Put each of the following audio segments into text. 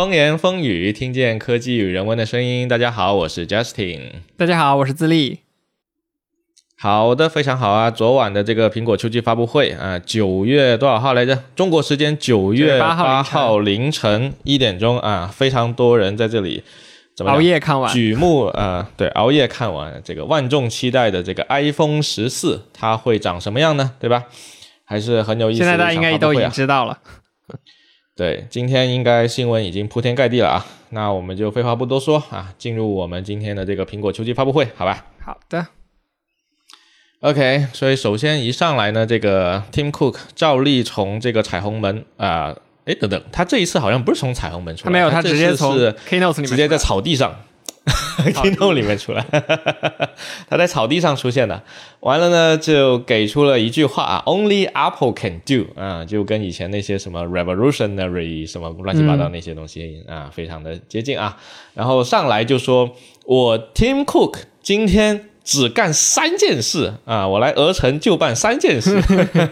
风言风语，听见科技与人文的声音。大家好，我是 Justin。大家好，我是自立。好的，非常好啊！昨晚的这个苹果秋季发布会啊，九月多少号来着？中国时间九月八号凌晨一点钟啊，非常多人在这里怎么熬夜看完？举目啊，对，熬夜看完这个万众期待的这个 iPhone 十四，它会长什么样呢？对吧？还是很有意思。现在大家应该都已经知道了。对，今天应该新闻已经铺天盖地了啊，那我们就废话不多说啊，进入我们今天的这个苹果秋季发布会，好吧？好的。OK，所以首先一上来呢，这个 Tim Cook 照例从这个彩虹门啊，哎等等，他这一次好像不是从彩虹门出来，他没有，他直接从 Keynote 里面直接在草地上。听筒里面出来，他在草地上出现的，完了呢，就给出了一句话啊，Only Apple can do 啊，就跟以前那些什么 revolutionary 什么乱七八糟那些东西啊，非常的接近啊。然后上来就说，我 Tim Cook 今天只干三件事啊，我来鹅城就办三件事。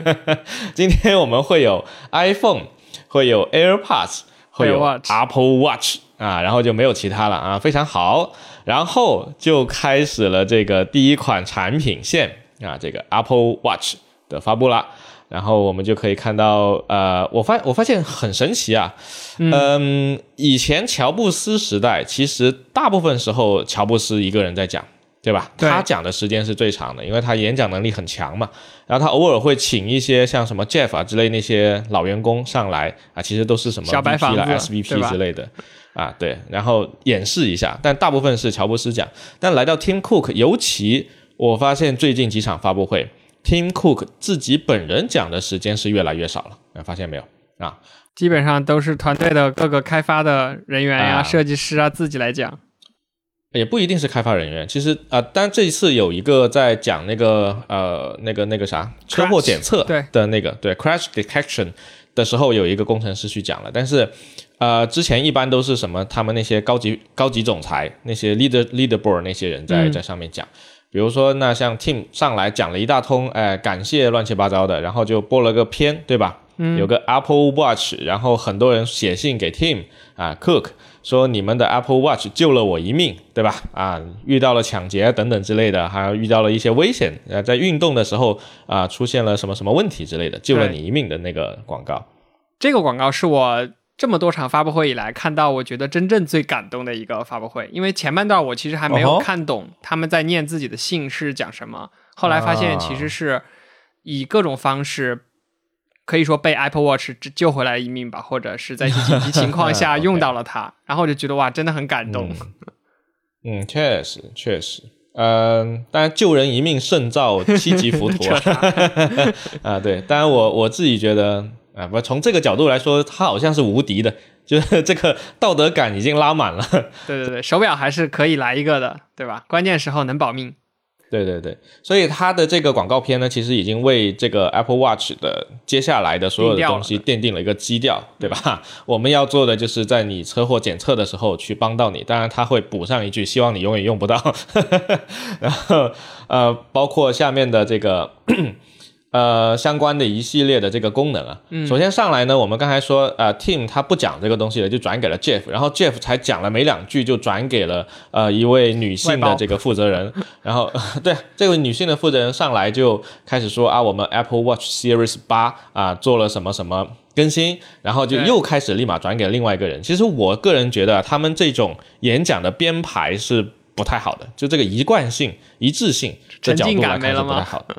今天我们会有 iPhone，会有 AirPods，会有 Apple Watch。啊，然后就没有其他了啊，非常好，然后就开始了这个第一款产品线啊，这个 Apple Watch 的发布了，然后我们就可以看到，呃，我发我发现很神奇啊，嗯，以前乔布斯时代，其实大部分时候乔布斯一个人在讲。对吧？他讲的时间是最长的，因为他演讲能力很强嘛。然后他偶尔会请一些像什么 Jeff 啊之类那些老员工上来啊，其实都是什么 VP 啦、SVP 之类的啊，对，然后演示一下。但大部分是乔布斯讲。但来到 Tim Cook，尤其我发现最近几场发布会，Tim Cook 自己本人讲的时间是越来越少了。发现没有啊？基本上都是团队的各个开发的人员呀、设计师啊自己来讲。也不一定是开发人员，其实啊，但这一次有一个在讲那个呃那个那个啥车祸检测的那个对 crash detection 的时候，有一个工程师去讲了。但是呃，之前一般都是什么他们那些高级高级总裁那些 leader leaderboard 那些人在在上面讲，比如说那像 Tim 上来讲了一大通，哎，感谢乱七八糟的，然后就播了个片，对吧？嗯有个 Apple Watch，然后很多人写信给 Tim 啊 Cook。说你们的 Apple Watch 救了我一命，对吧？啊，遇到了抢劫等等之类的，还遇到了一些危险，呃，在运动的时候啊，出现了什么什么问题之类的，救了你一命的那个广告。这个广告是我这么多场发布会以来看到，我觉得真正最感动的一个发布会。因为前半段我其实还没有看懂他们在念自己的信是讲什么，后来发现其实是以各种方式。可以说被 Apple Watch 救回来一命吧，或者是在一些紧急情况下 用到了它，然后我就觉得哇，真的很感动。嗯，确实确实，嗯，当然救人一命胜造七级浮屠啊，对，当然我我自己觉得啊，不从这个角度来说，它好像是无敌的，就是这个道德感已经拉满了。对对对，手表还是可以来一个的，对吧？关键时候能保命。对对对，所以它的这个广告片呢，其实已经为这个 Apple Watch 的接下来的所有的东西奠定了一个基调，对吧？我们要做的就是在你车祸检测的时候去帮到你，当然他会补上一句，希望你永远用不到。然后呃，包括下面的这个。呃，相关的一系列的这个功能啊，首先上来呢，我们刚才说，呃，Tim 他不讲这个东西了，就转给了 Jeff，然后 Jeff 才讲了没两句，就转给了呃一位女性的这个负责人，然后 对这位女性的负责人上来就开始说啊，我们 Apple Watch Series 八啊做了什么什么更新，然后就又开始立马转给了另外一个人。其实我个人觉得他们这种演讲的编排是不太好的，就这个一贯性、一致性的角度来看是不太好的。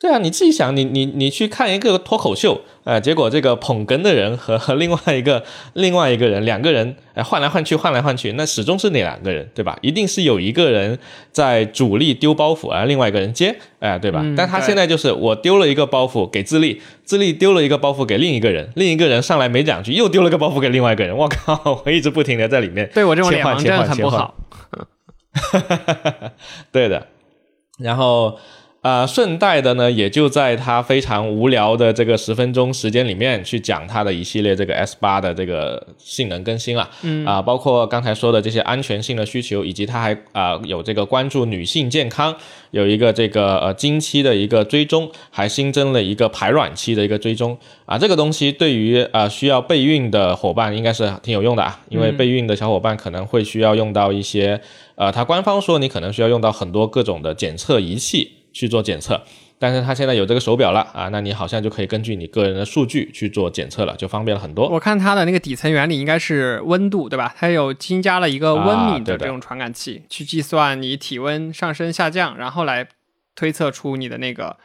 对啊，你自己想，你你你去看一个脱口秀，呃，结果这个捧哏的人和和另外一个另外一个人两个人，哎，换来换去，换来换去，那始终是那两个人，对吧？一定是有一个人在主力丢包袱，而另外一个人接，哎，对吧？但他现在就是我丢了一个包袱给自立，自立丢了一个包袱给另一个人，另一个人上来没两句又丢了个包袱给另外一个人，我靠，我一直不停的在里面对我这种切换切换切换，不好，对的，然后。啊，顺带的呢，也就在他非常无聊的这个十分钟时间里面，去讲他的一系列这个 S 八的这个性能更新了。嗯啊，包括刚才说的这些安全性的需求，以及他还啊有这个关注女性健康，有一个这个呃经期的一个追踪，还新增了一个排卵期的一个追踪。啊，这个东西对于啊需要备孕的伙伴应该是挺有用的啊，因为备孕的小伙伴可能会需要用到一些呃，它官方说你可能需要用到很多各种的检测仪器。去做检测，但是它现在有这个手表了啊，那你好像就可以根据你个人的数据去做检测了，就方便了很多。我看它的那个底层原理应该是温度，对吧？它有新加了一个温敏的这种传感器，去计算你体温上升下降，然后来推测出你的那个。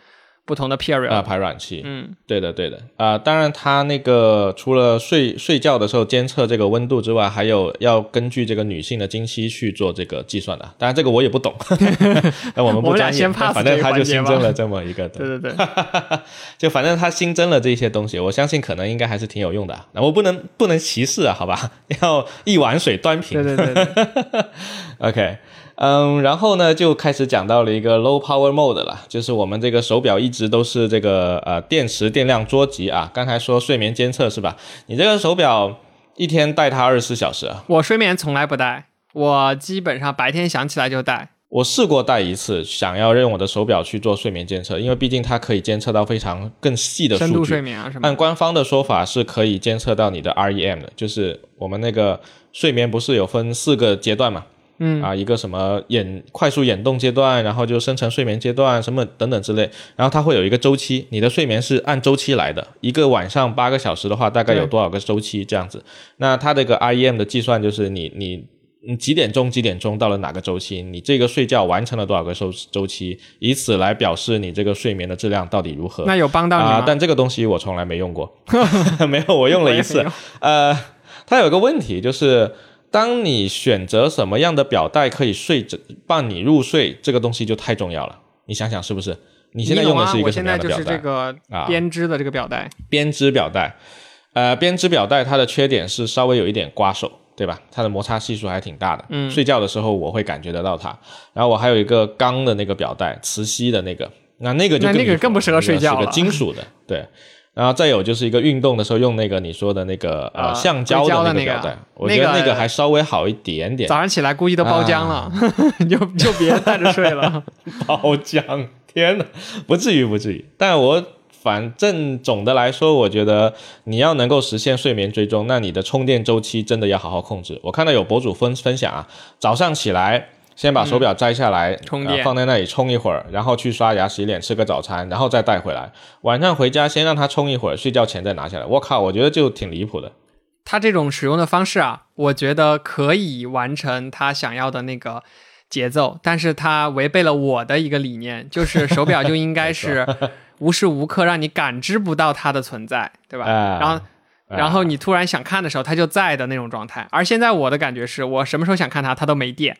不同的 period 啊，排卵期，嗯，对的，对的，啊，当然，它那个除了睡睡觉的时候监测这个温度之外，还有要根据这个女性的经期去做这个计算的。当然，这个我也不懂，那我们不专业，反正它就新增了这么一个，对。对对，就反正它新增了这些东西，我相信可能应该还是挺有用的。那我不能不能歧视啊，好吧，要一碗水端平，对对对，OK。嗯，然后呢，就开始讲到了一个 low power mode 了，就是我们这个手表一直都是这个呃电池电量捉急啊。刚才说睡眠监测是吧？你这个手表一天戴它二十四小时啊？我睡眠从来不戴，我基本上白天想起来就戴。我试过戴一次，想要用我的手表去做睡眠监测，因为毕竟它可以监测到非常更细的深度睡眠啊什么。按官方的说法是可以监测到你的 REM 的，就是我们那个睡眠不是有分四个阶段嘛？嗯啊，一个什么眼快速眼动阶段，然后就深层睡眠阶段，什么等等之类，然后它会有一个周期，你的睡眠是按周期来的，一个晚上八个小时的话，大概有多少个周期这样子？那它这个 REM 的计算就是你你你几点钟几点钟到了哪个周期，你这个睡觉完成了多少个周周期，以此来表示你这个睡眠的质量到底如何？那有帮到你吗？但这个东西我从来没用过，没有，我用了一次。呃，它有个问题就是。当你选择什么样的表带可以睡着伴你入睡，这个东西就太重要了。你想想是不是？你现在用的是一个什么样的表带？我现在就是这个编织的这个表带。编织表带，呃，编织表带它的缺点是稍微有一点刮手，对吧？它的摩擦系数还挺大的。嗯。睡觉的时候我会感觉得到它。然后我还有一个钢的那个表带，磁吸的那个，那那个就那个更不适合睡觉了，是个金属的，对。然后再有就是一个运动的时候用那个你说的那个呃橡胶的那个表带，我觉得那个还稍微好一点点。早上起来估计都包浆了，就就别带着睡了。包浆，天呐，不至于不至于。但我反正总的来说，我觉得你要能够实现睡眠追踪，那你的充电周期真的要好好控制。我看到有博主分分享啊，早上起来。先把手表摘下来，充电，放在那里充一会儿，然后去刷牙、洗脸、吃个早餐，然后再带回来。晚上回家先让它充一会儿，睡觉前再拿下来。我靠，我觉得就挺离谱的。他这种使用的方式啊，我觉得可以完成他想要的那个节奏，但是他违背了我的一个理念，就是手表就应该是 无时无刻让你感知不到它的存在，对吧？然后，然后你突然想看的时候，它就在的那种状态。而现在我的感觉是我什么时候想看它，它都没电。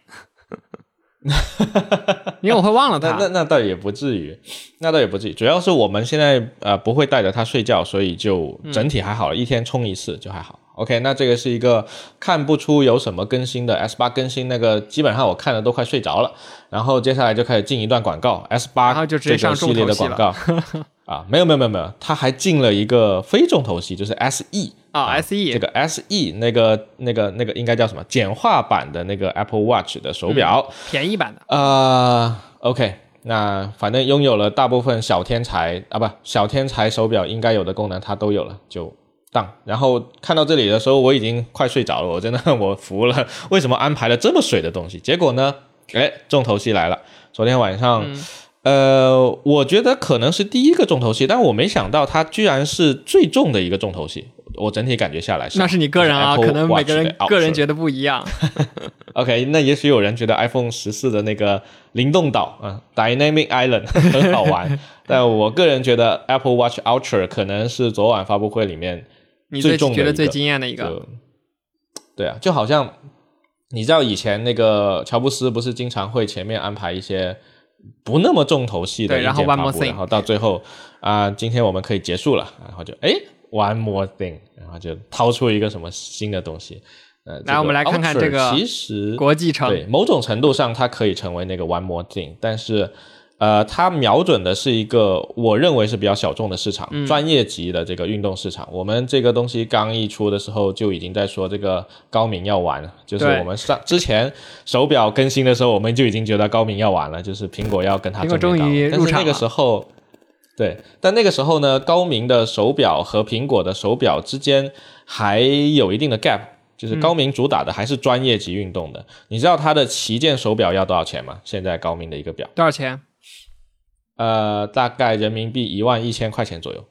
因为我会忘了它，那那倒也不至于，那倒也不至于。主要是我们现在呃不会带着它睡觉，所以就整体还好了，一天充一次就还好。OK，那这个是一个看不出有什么更新的 S 八更新，那个基本上我看的都快睡着了。然后接下来就开始进一段广告，S 八这个系列的广告 啊，没有没有没有没有，他还进了一个非重头戏，就是 SE 啊，SE 这个 SE 那个那个那个应该叫什么简化版的那个 Apple Watch 的手表，便宜版的呃。OK，那反正拥有了大部分小天才啊不小天才手表应该有的功能，它都有了，就。当，然后看到这里的时候，我已经快睡着了。我真的 我服了，为什么安排了这么水的东西？结果呢，哎，重头戏来了。昨天晚上，呃，我觉得可能是第一个重头戏，但我没想到它居然是最重的一个重头戏。我整体感觉下来是，那是你个人啊，可能每个人个人觉得不一样。OK，那也许有人觉得 iPhone 十四的那个灵动岛啊，Dynamic Island 很好玩，但我个人觉得 Apple Watch Ultra 可能是昨晚发布会里面。你最觉得最惊艳的一个，对啊，就好像你知道以前那个乔布斯不是经常会前面安排一些不那么重头戏的一件发布，然后到最后啊，今天我们可以结束了，然后就哎，one more thing，然后就掏出一个什么新的东西，呃，来我们来看看这个，其实国际城，对某种程度上它可以成为那个 one more thing，但是呃，它瞄准的是一个我认为是比较小众的市场，专业级的这个运动市场。我们这个东西刚一出的时候就已经在说这个高明要完，就是我们上之前手表更新的时候，我们就已经觉得高明要完了，就是苹果要跟它正面刚。但是那个时候，对，但那个时候呢，高明的手表和苹果的手表之间还有一定的 gap。就是高明主打的还是专业级运动的，你知道它的旗舰手表要多少钱吗？现在高明的一个表多少钱？呃，大概人民币一万一千块钱左右，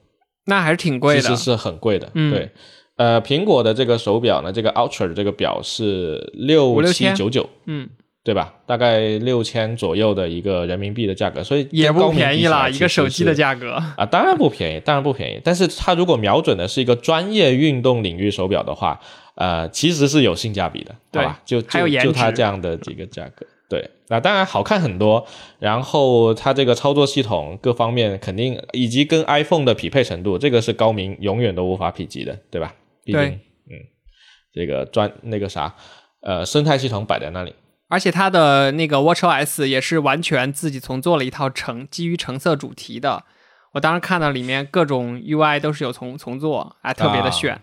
那还是挺贵的，其实是很贵的。对，呃，苹果的这个手表呢，这个 Ultra 的这个表是六七九九，嗯，对吧？大概六千左右的一个人民币的价格，所以也不便宜了，一个手机的价格啊，当然不便宜，当然不便宜。但是它如果瞄准的是一个专业运动领域手表的话，呃，其实是有性价比的，对吧？就就就它这样的几个价格，对，那当然好看很多。然后它这个操作系统各方面肯定，以及跟 iPhone 的匹配程度，这个是高明永远都无法匹及的，对吧？对，嗯，这个专那个啥，呃，生态系统摆在那里，而且它的那个 WatchOS 也是完全自己重做了一套橙基于橙色主题的。我当时看到里面各种 UI 都是有重重做，还特别的炫。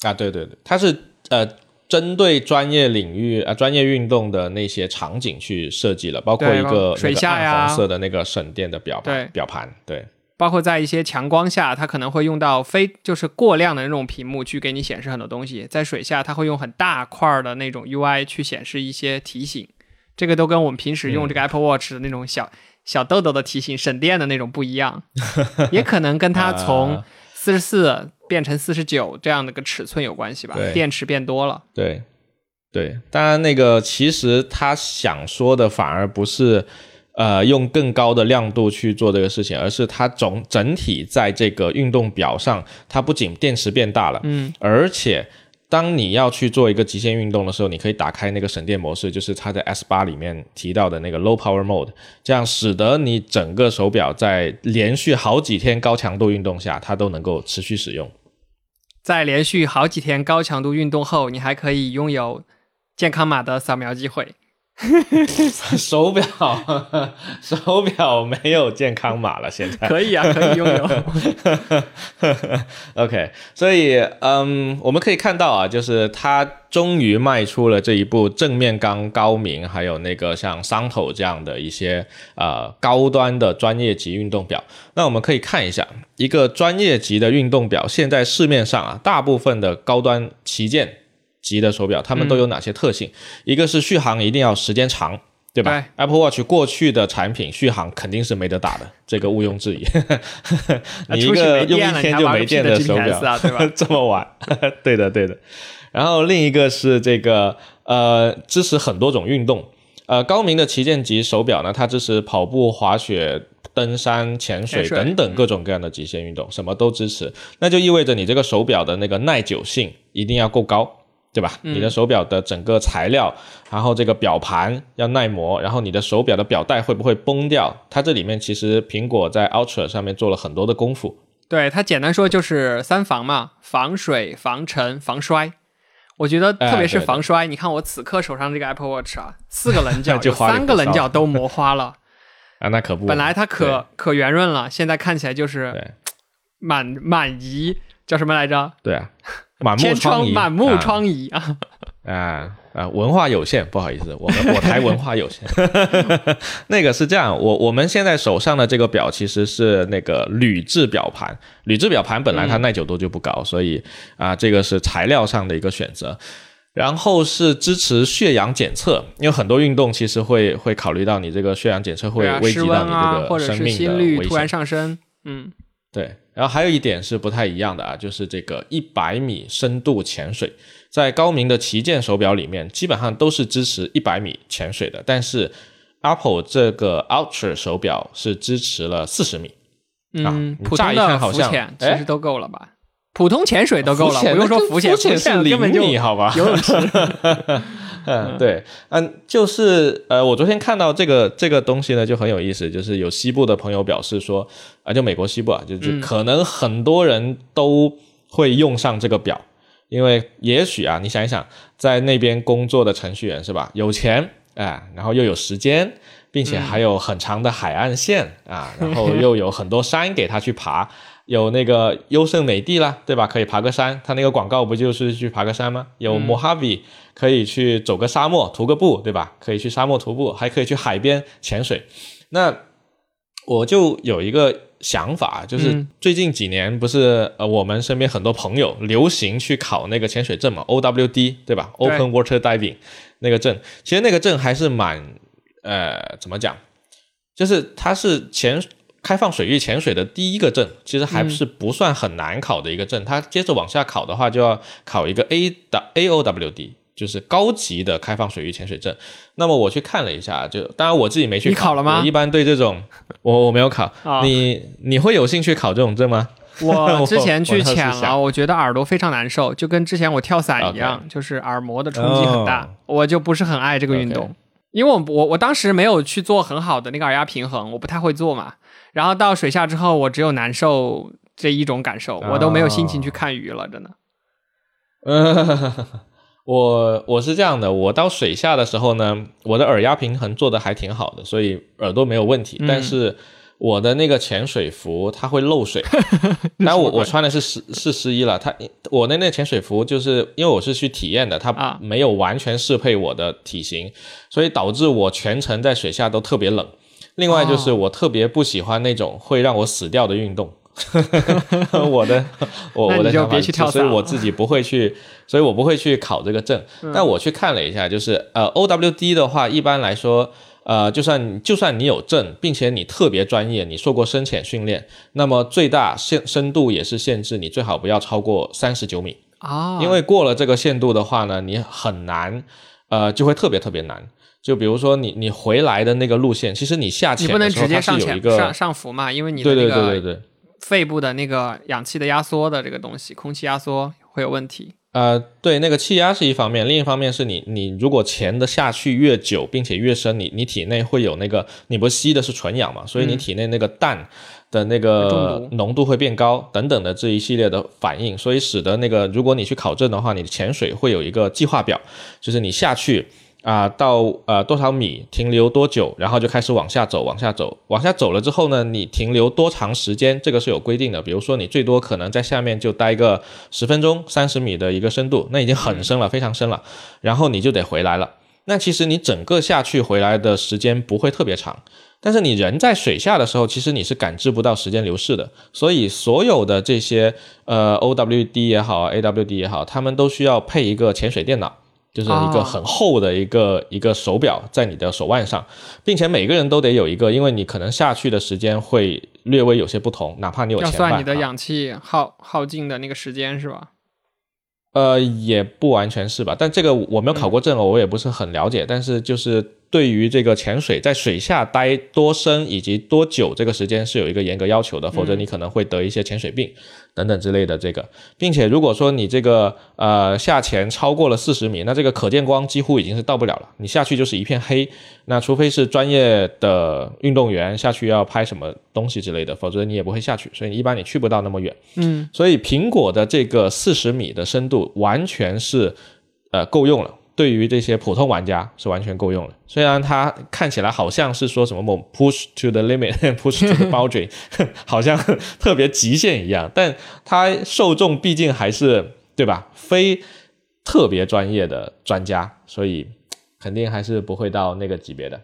啊，对对对，它是呃针对专业领域啊专业运动的那些场景去设计了，包括一个水下呀红色的那个省电的表盘表盘，对，包括在一些强光下，它可能会用到非就是过亮的那种屏幕去给你显示很多东西，在水下它会用很大块的那种 UI 去显示一些提醒，这个都跟我们平时用这个 Apple Watch 的那种小小豆豆的提醒省电的那种不一样，也可能跟它从四十四。变成四十九这样的个尺寸有关系吧？电池变多了。对，对，当然那个其实他想说的反而不是，呃，用更高的亮度去做这个事情，而是它总整体在这个运动表上，它不仅电池变大了，嗯，而且。当你要去做一个极限运动的时候，你可以打开那个省电模式，就是它在 S 八里面提到的那个 Low Power Mode，这样使得你整个手表在连续好几天高强度运动下，它都能够持续使用。在连续好几天高强度运动后，你还可以拥有健康码的扫描机会。手表，手表没有健康码了，现在可以啊，可以拥有。OK，所以嗯，我们可以看到啊，就是它终于迈出了这一步，正面刚高明，还有那个像桑头这样的一些呃高端的专业级运动表。那我们可以看一下，一个专业级的运动表，现在市面上啊，大部分的高端旗舰。级的手表，它们都有哪些特性？一个是续航一定要时间长，对吧？Apple Watch 过去的产品续航肯定是没得打的，这个毋庸置疑。你一个用一天就没电的手表，对吧？这么晚，对的，对的。然后另一个是这个呃，支持很多种运动。呃，高明的旗舰级手表呢，它支持跑步、滑雪、登山、潜水等等各种各样的极限运动，什么都支持。那就意味着你这个手表的那个耐久性一定要够高。对吧？你的手表的整个材料，然后这个表盘要耐磨，然后你的手表的表带会不会崩掉？它这里面其实苹果在 Ultra 上面做了很多的功夫。对它简单说就是三防嘛，防水、防尘、防摔。我觉得特别是防摔，你看我此刻手上这个 Apple Watch 啊，四个棱角 就三个棱角都磨花了 啊，那可不。本来它可可圆润了，现在看起来就是满满仪，叫什么来着？对啊。满目疮痍，满目疮痍啊！啊啊，文化有限，不好意思，我们我台文化有限。那个是这样，我我们现在手上的这个表其实是那个铝制表盘，铝制表盘本来它耐久度就不高，所以啊，这个是材料上的一个选择。然后是支持血氧检测，因为很多运动其实会会考虑到你这个血氧检测会危及到你这个生命的危险。突然上升，嗯，对。然后还有一点是不太一样的啊，就是这个一百米深度潜水，在高明的旗舰手表里面，基本上都是支持一百米潜水的，但是 Apple 这个 Ultra 手表是支持了四十米。嗯，普通的浮潜其实都够了吧？普通潜水都够了，不用说浮潜，浮潜是零米，好吧？游泳池。嗯，对，嗯，就是呃，我昨天看到这个这个东西呢，就很有意思，就是有西部的朋友表示说，啊，就美国西部啊，就是可能很多人都会用上这个表，因为也许啊，你想一想，在那边工作的程序员是吧，有钱哎，然后又有时间，并且还有很长的海岸线啊，然后又有很多山给他去爬，有那个优胜美地啦，对吧？可以爬个山，他那个广告不就是去爬个山吗？有 Mojave 可以去走个沙漠徒个步，对吧？可以去沙漠徒步，还可以去海边潜水。那我就有一个想法，就是最近几年不是呃，我们身边很多朋友流行去考那个潜水证嘛，OWD 对吧？Open Water Diving 那个证，其实那个证还是蛮。呃，怎么讲？就是它是潜开放水域潜水的第一个证，其实还是不算很难考的一个证。它接着往下考的话，就要考一个 A 的 AOWD，就是高级的开放水域潜水证。那么我去看了一下，就当然我自己没去考了吗？一般对这种，我我没有考。你你会有兴趣考这种证吗？我之前去潜了，我觉得耳朵非常难受，就跟之前我跳伞一样，就是耳膜的冲击很大，我就不是很爱这个运动。因为我我我当时没有去做很好的那个耳压平衡，我不太会做嘛。然后到水下之后，我只有难受这一种感受，我都没有心情去看鱼了，真的。嗯，我我是这样的，我到水下的时候呢，我的耳压平衡做的还挺好的，所以耳朵没有问题。但是。我的那个潜水服它会漏水，但我我穿的是湿是湿衣了。它我的那潜水服就是因为我是去体验的，它没有完全适配我的体型，所以导致我全程在水下都特别冷。另外就是我特别不喜欢那种会让我死掉的运动。我的我我的想法，所以我自己不会去，所以我不会去考这个证。但我去看了一下，就是呃 OWD 的话，一般来说。呃，就算就算你有证，并且你特别专业，你受过深潜训练，那么最大限深度也是限制你最好不要超过三十九米啊。因为过了这个限度的话呢，你很难，呃，就会特别特别难。就比如说你你回来的那个路线，其实你下潜的时候它是有一个上上浮嘛，因为你的那个肺部的那个氧气的压缩的这个东西，空气压缩会有问题。呃，对，那个气压是一方面，另一方面是你，你如果潜的下去越久，并且越深，你你体内会有那个，你不吸的是纯氧嘛，所以你体内那个氮的那个浓度会变高，等等的这一系列的反应，所以使得那个，如果你去考证的话，你的潜水会有一个计划表，就是你下去。啊，到呃多少米停留多久，然后就开始往下走，往下走，往下走了之后呢，你停留多长时间，这个是有规定的。比如说你最多可能在下面就待个十分钟，三十米的一个深度，那已经很深了，非常深了。然后你就得回来了。那其实你整个下去回来的时间不会特别长，但是你人在水下的时候，其实你是感知不到时间流逝的。所以所有的这些呃 OWD 也好，AWD 也好，他们都需要配一个潜水电脑。就是一个很厚的一个一个手表在你的手腕上，并且每个人都得有一个，因为你可能下去的时间会略微有些不同，哪怕你有要算你的氧气耗耗尽的那个时间是吧？呃，也不完全是吧，但这个我没有考过证，我也不是很了解，但是就是。对于这个潜水在水下待多深以及多久这个时间是有一个严格要求的，否则你可能会得一些潜水病等等之类的。这个，并且如果说你这个呃下潜超过了四十米，那这个可见光几乎已经是到不了了，你下去就是一片黑。那除非是专业的运动员下去要拍什么东西之类的，否则你也不会下去。所以一般你去不到那么远。嗯，所以苹果的这个四十米的深度完全是呃够用了。对于这些普通玩家是完全够用的，虽然它看起来好像是说什么某 push to the limit，push to the boundary，好像 特别极限一样，但它受众毕竟还是对吧？非特别专业的专家，所以肯定还是不会到那个级别的。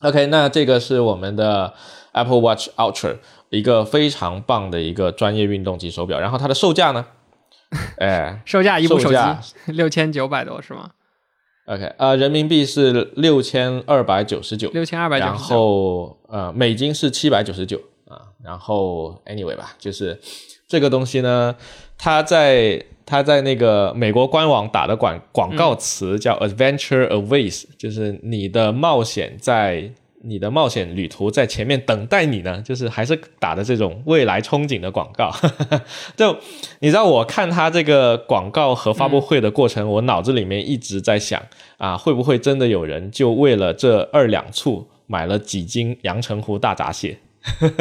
OK，那这个是我们的 Apple Watch Ultra，一个非常棒的一个专业运动级手表。然后它的售价呢？哎，售价一部手机六千九百多是吗？OK，呃，人民币是六千二百九十九，六千二百九十九，然后呃，美金是七百九十九啊。然后 anyway 吧，就是这个东西呢，它在它在那个美国官网打的广广告词叫 Adventure Awaits，就是你的冒险在。你的冒险旅途在前面等待你呢，就是还是打的这种未来憧憬的广告。就你知道，我看他这个广告和发布会的过程，我脑子里面一直在想啊，会不会真的有人就为了这二两醋买了几斤阳澄湖大闸蟹？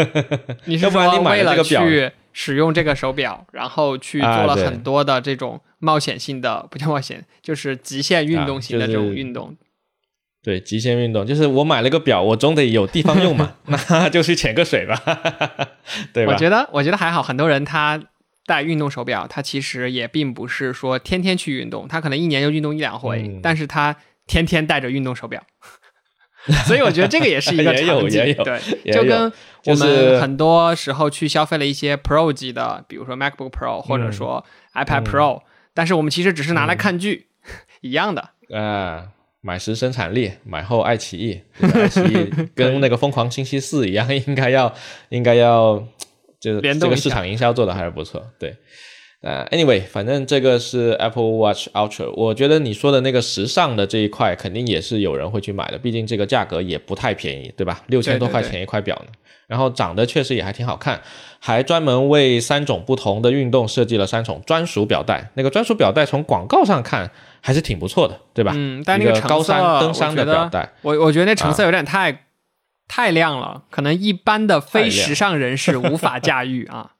你是说为了去使用这个手表，然后去做了很多的这种冒险性的，不叫冒险，就是极限运动型的这种运动？对，极限运动就是我买了个表，我总得有地方用嘛，那就去潜个水吧，对吧？我觉得，我觉得还好，很多人他戴运动手表，他其实也并不是说天天去运动，他可能一年就运动一两回，但是他天天戴着运动手表，所以我觉得这个也是一个 场景，对，就跟我们很多时候去消费了一些 Pro 级的，比如说 MacBook Pro 或者说 iPad Pro，但是我们其实只是拿来看剧一样的，啊。买时生产力，买后爱奇艺。爱奇艺 跟那个疯狂星期四一样，应该要，应该要，就是这个市场营销做的还是不错。对，呃，anyway，反正这个是 Apple Watch Ultra，我觉得你说的那个时尚的这一块，肯定也是有人会去买的，毕竟这个价格也不太便宜，对吧？六千多块钱一块表呢。然后长得确实也还挺好看，还专门为三种不同的运动设计了三种专属表带。那个专属表带从广告上看还是挺不错的，对吧？嗯，但那个高山登山的表带，我我觉得那橙色有点太太亮了，可能一般的非时尚人士无法驾驭啊。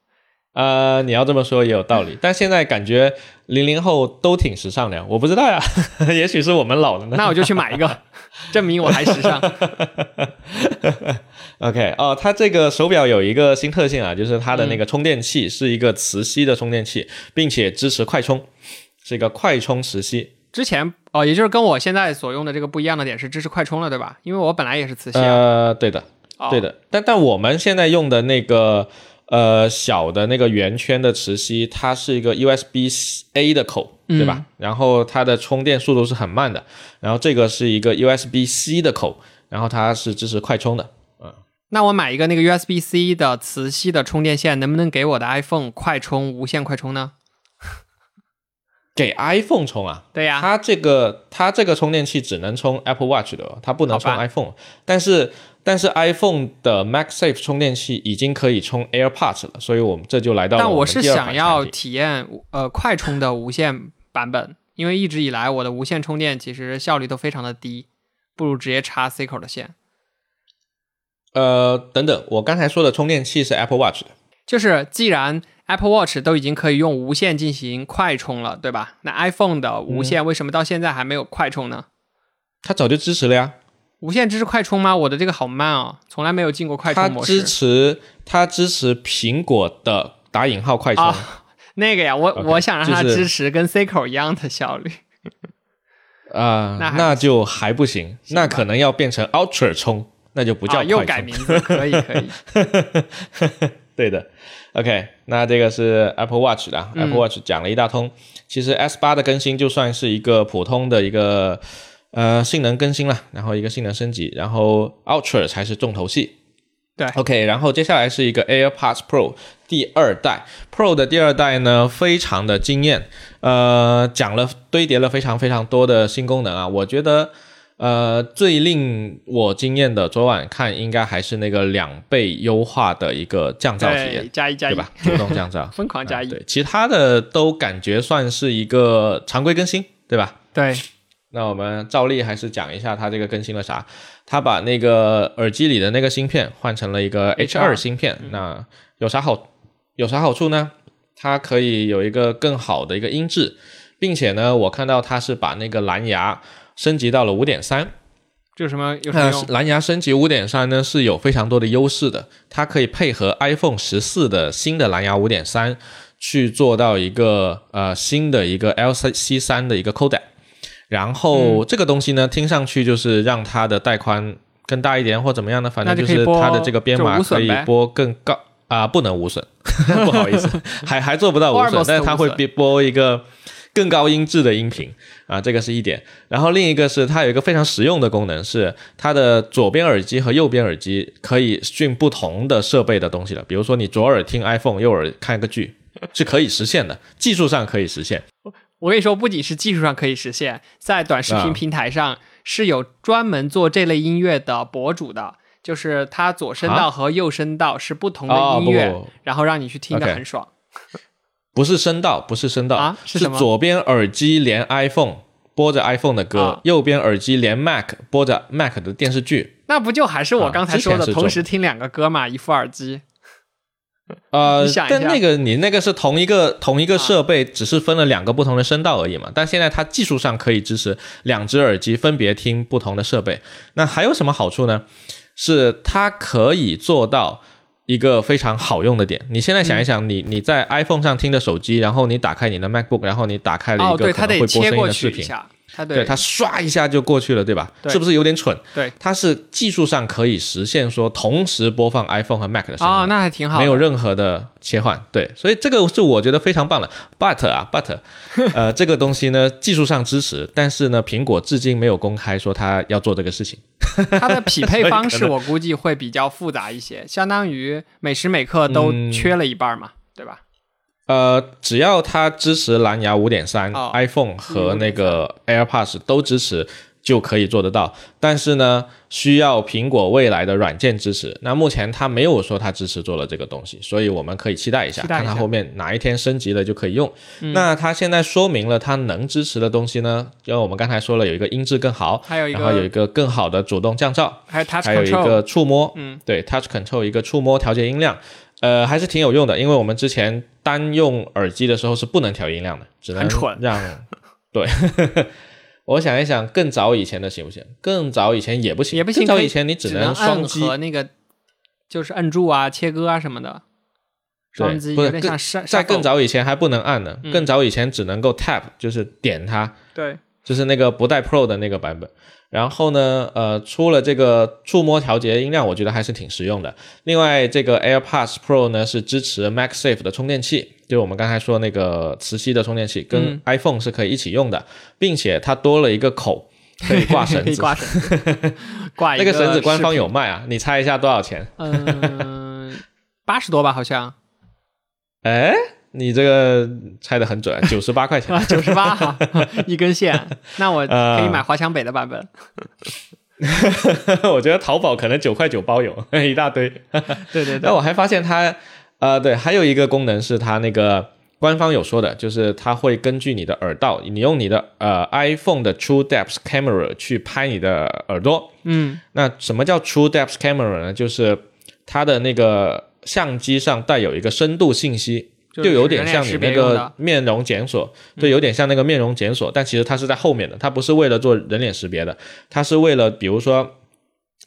呃，你要这么说也有道理，但现在感觉零零后都挺时尚的，我不知道呀，也许是我们老了呢。那我就去买一个，证明我还时尚。OK，哦，它这个手表有一个新特性啊，就是它的那个充电器是一个磁吸的充电器，并且支持快充，是一个快充磁吸。之前哦，也就是跟我现在所用的这个不一样的点是支持快充了，对吧？因为我本来也是磁吸。呃，对的，对的。但但我们现在用的那个呃小的那个圆圈的磁吸，它是一个 USB A 的口，对吧？然后它的充电速度是很慢的。然后这个是一个 USB C 的口，然后它是支持快充的。那我买一个那个 USB C 的磁吸的充电线，能不能给我的 iPhone 快充无线快充呢？给 iPhone 充啊？对呀，它这个它这个充电器只能充 Apple Watch 的，它不能充 iPhone。但是但是 iPhone 的 MagSafe 充电器已经可以充 AirPods 了，所以我们这就来到。但我是想要体验呃快充的无线版本，因为一直以来我的无线充电其实效率都非常的低，不如直接插 C 口的线。呃，等等，我刚才说的充电器是 Apple Watch 的，就是既然 Apple Watch 都已经可以用无线进行快充了，对吧？那 iPhone 的无线为什么到现在还没有快充呢？它早就支持了呀。无线支持快充吗？我的这个好慢哦，从来没有进过快充模式。它支持，它支持苹果的打引号快充。那个呀，我我想让它支持跟 C 口一样的效率。啊，那那就还不行，那可能要变成 Ultra 充。那就不叫又改名字，可以可以，对的。OK，那这个是 Apple Watch 的 Apple Watch 讲了一大通。其实 S 八的更新就算是一个普通的一个呃性能更新了，然后一个性能升级，然后 Ultra 才是重头戏。对，OK，然后接下来是一个 AirPods Pro 第二代，Pro 的第二代呢非常的惊艳，呃，讲了堆叠了非常非常多的新功能啊，我觉得。呃，最令我惊艳的，昨晚看应该还是那个两倍优化的一个降噪体验，加一加一，对吧？主动降噪，疯狂加一。对，其他的都感觉算是一个常规更新，对吧？对。那我们照例还是讲一下它这个更新了啥。它把那个耳机里的那个芯片换成了一个 H 二芯片，那有啥好有啥好处呢？它可以有一个更好的一个音质，并且呢，我看到它是把那个蓝牙。升级到了五点三，这什么？呃，蓝牙升级五点三呢，是有非常多的优势的。它可以配合 iPhone 十四的新的蓝牙五点三，去做到一个呃新的一个 LC 三的一个 codec。然后这个东西呢，听上去就是让它的带宽更大一点，或怎么样呢？反正就是它的这个编码可以播更高啊，不能无损，不好意思，还还做不到无损，但是它会播一个。更高音质的音频啊，这个是一点。然后另一个是它有一个非常实用的功能，是它的左边耳机和右边耳机可以 stream 不同的设备的东西了。比如说你左耳听 iPhone，右耳看个剧，是可以实现的，技术上可以实现。我跟你说，不仅是技术上可以实现，在短视频平台上是有专门做这类音乐的博主的，就是他左声道和右声道是不同的音乐，然后让你去听的很爽。不是声道，不是声道啊，是左边耳机连 iPhone 播着 iPhone 的歌，右边耳机连 Mac 播着 Mac 的电视剧。那不就还是我刚才说的，同时听两个歌嘛？一副耳机。呃，但那个你那个是同一个同一个设备，只是分了两个不同的声道而已嘛。但现在它技术上可以支持两只耳机分别听不同的设备。那还有什么好处呢？是它可以做到一个非常好用的点。你现在想一想，你你在 iPhone 上听的手机，然后你打开你的 MacBook，然后你打开了一个可能会播声音的视频。它对它刷一下就过去了，对吧？是不是有点蠢？对，它是技术上可以实现说同时播放 iPhone 和 Mac 的声音，哦，那还挺好，没有任何的切换。对，所以这个是我觉得非常棒的。But 啊，But，呃，这个东西呢，技术上支持，但是呢，苹果至今没有公开说它要做这个事情。它的匹配 方式我估计会比较复杂一些，相当于每时每刻都缺了一半嘛，对吧？呃，只要它支持蓝牙五点三，iPhone 和那个 AirPods 都支持，就可以做得到。但是呢，需要苹果未来的软件支持。那目前它没有说它支持做了这个东西，所以我们可以期待一下，看它后面哪一天升级了就可以用。那它现在说明了它能支持的东西呢？因为我们刚才说了，有一个音质更好，还有然后有一个更好的主动降噪，还有 Touch 还有一个触摸，嗯，对，Touch Control 一个触摸调节音量。呃，还是挺有用的，因为我们之前单用耳机的时候是不能调音量的，只能让。对，我想一想，更早以前的行不行？更早以前也不行，也不行。更早以前你只能双击和那个，就是摁住啊、切割啊什么的。双击有点像。在更早以前还不能按呢，更早以前只能够 tap，就是点它。对，就是那个不带 Pro 的那个版本。然后呢，呃，出了这个触摸调节音量，我觉得还是挺实用的。另外，这个 AirPods Pro 呢是支持 MagSafe 的充电器，就我们刚才说那个磁吸的充电器，跟 iPhone 是可以一起用的，并且它多了一个口可以 挂绳子。挂绳子。挂那个绳子官方有卖啊？你猜一下多少钱？嗯，八十多吧，好像。哎。你这个猜的很准，九十八块钱，九十八哈，一根线，那我可以买华强北的版本。我觉得淘宝可能九块九包邮，一大堆。对对对。那我还发现它，呃，对，还有一个功能是它那个官方有说的，就是它会根据你的耳道，你用你的呃 iPhone 的 True Depth Camera 去拍你的耳朵。嗯。那什么叫 True Depth Camera 呢？就是它的那个相机上带有一个深度信息。就有点像你那个面容检索，对，有点像那个面容检索，但其实它是在后面的，它不是为了做人脸识别的，它是为了，比如说。